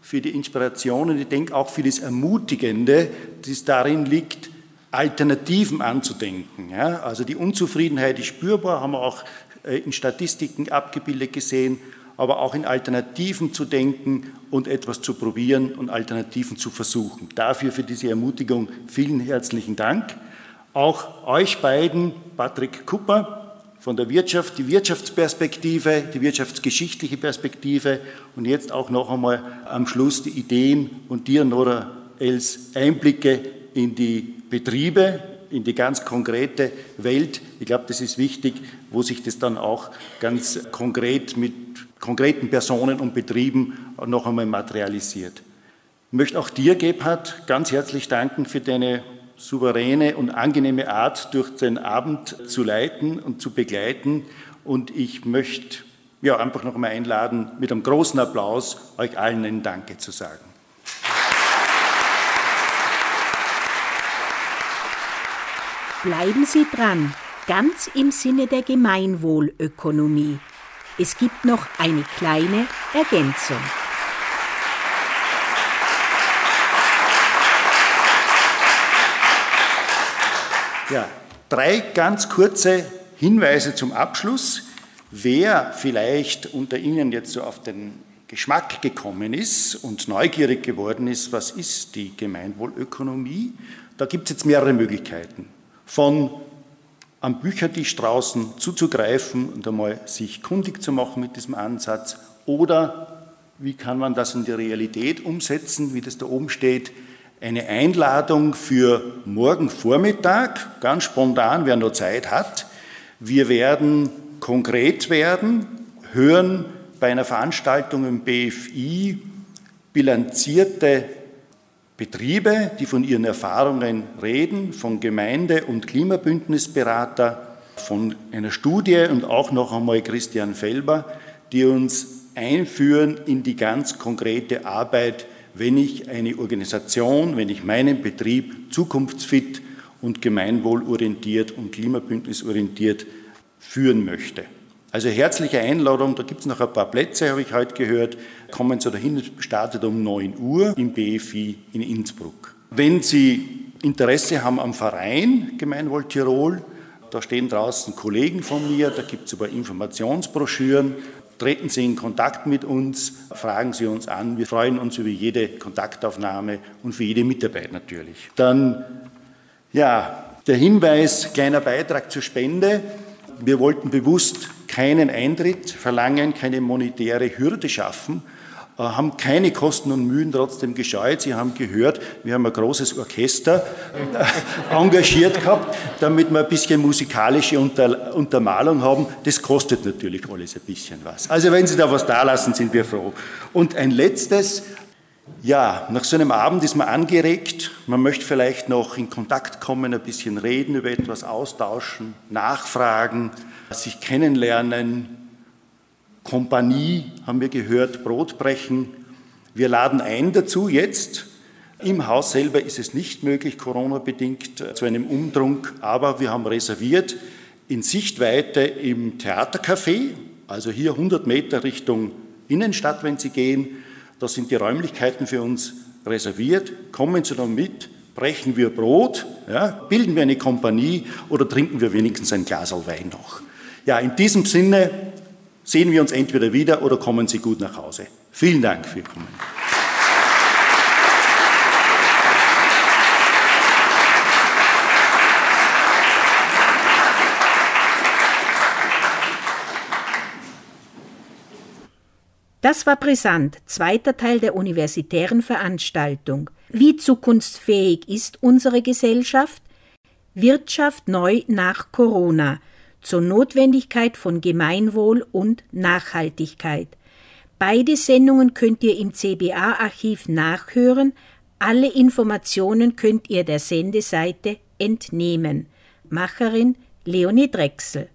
für die Inspiration und ich denke auch für das Ermutigende, das darin liegt, Alternativen anzudenken. Ja, also die Unzufriedenheit ist spürbar, haben wir auch äh, in Statistiken abgebildet gesehen, aber auch in Alternativen zu denken und etwas zu probieren und Alternativen zu versuchen. Dafür für diese Ermutigung vielen herzlichen Dank. auch euch beiden, Patrick Kupper von der Wirtschaft, die Wirtschaftsperspektive, die wirtschaftsgeschichtliche Perspektive und jetzt auch noch einmal am Schluss die Ideen und dir, Nora Els, Einblicke in die Betriebe, in die ganz konkrete Welt. Ich glaube, das ist wichtig, wo sich das dann auch ganz konkret mit konkreten Personen und Betrieben noch einmal materialisiert. Ich möchte auch dir, Gebhard, ganz herzlich danken für deine souveräne und angenehme Art, durch den Abend zu leiten und zu begleiten. Und ich möchte ja, einfach noch einmal einladen, mit einem großen Applaus euch allen ein Danke zu sagen. Bleiben Sie dran, ganz im Sinne der Gemeinwohlökonomie. Es gibt noch eine kleine Ergänzung. Ja, drei ganz kurze Hinweise zum Abschluss. Wer vielleicht unter Ihnen jetzt so auf den Geschmack gekommen ist und neugierig geworden ist, was ist die Gemeinwohlökonomie, da gibt es jetzt mehrere Möglichkeiten. Von am Büchertisch draußen zuzugreifen und einmal sich kundig zu machen mit diesem Ansatz oder wie kann man das in die Realität umsetzen, wie das da oben steht, eine Einladung für morgen Vormittag, ganz spontan, wer noch Zeit hat. Wir werden konkret werden, hören bei einer Veranstaltung im BFI bilanzierte Betriebe, die von ihren Erfahrungen reden, von Gemeinde- und Klimabündnisberater, von einer Studie und auch noch einmal Christian Felber, die uns einführen in die ganz konkrete Arbeit, wenn ich eine Organisation, wenn ich meinen Betrieb zukunftsfit und gemeinwohlorientiert und klimabündnisorientiert führen möchte. Also herzliche Einladung, da gibt es noch ein paar Plätze, habe ich heute gehört. Kommen Sie dahin, startet um 9 Uhr im BFI in Innsbruck. Wenn Sie Interesse haben am Verein Gemeinwohl Tirol, da stehen draußen Kollegen von mir, da gibt es über Informationsbroschüren. Treten Sie in Kontakt mit uns, fragen Sie uns an. Wir freuen uns über jede Kontaktaufnahme und für jede Mitarbeit natürlich. Dann, ja, der Hinweis, kleiner Beitrag zur Spende. Wir wollten bewusst keinen Eintritt verlangen, keine monetäre Hürde schaffen, haben keine Kosten und Mühen trotzdem gescheut. Sie haben gehört, wir haben ein großes Orchester äh, engagiert gehabt, damit wir ein bisschen musikalische Unter Untermalung haben. Das kostet natürlich alles ein bisschen was. Also wenn Sie da was da lassen, sind wir froh. Und ein letztes, ja, nach so einem Abend ist man angeregt, man möchte vielleicht noch in Kontakt kommen, ein bisschen reden, über etwas austauschen, nachfragen sich kennenlernen, Kompanie, haben wir gehört, Brot brechen. Wir laden ein dazu jetzt. Im Haus selber ist es nicht möglich, Corona-bedingt, äh, zu einem Umtrunk, aber wir haben reserviert in Sichtweite im Theatercafé, also hier 100 Meter Richtung Innenstadt, wenn Sie gehen. Da sind die Räumlichkeiten für uns reserviert. Kommen Sie dann mit, brechen wir Brot, ja, bilden wir eine Kompanie oder trinken wir wenigstens ein Glas Wein noch. Ja, in diesem Sinne sehen wir uns entweder wieder oder kommen Sie gut nach Hause. Vielen Dank für Ihr Kommen. Das war brisant, zweiter Teil der universitären Veranstaltung. Wie zukunftsfähig ist unsere Gesellschaft? Wirtschaft neu nach Corona zur Notwendigkeit von Gemeinwohl und Nachhaltigkeit. Beide Sendungen könnt ihr im CBA-Archiv nachhören. Alle Informationen könnt ihr der Sendeseite entnehmen. Macherin Leonie Drechsel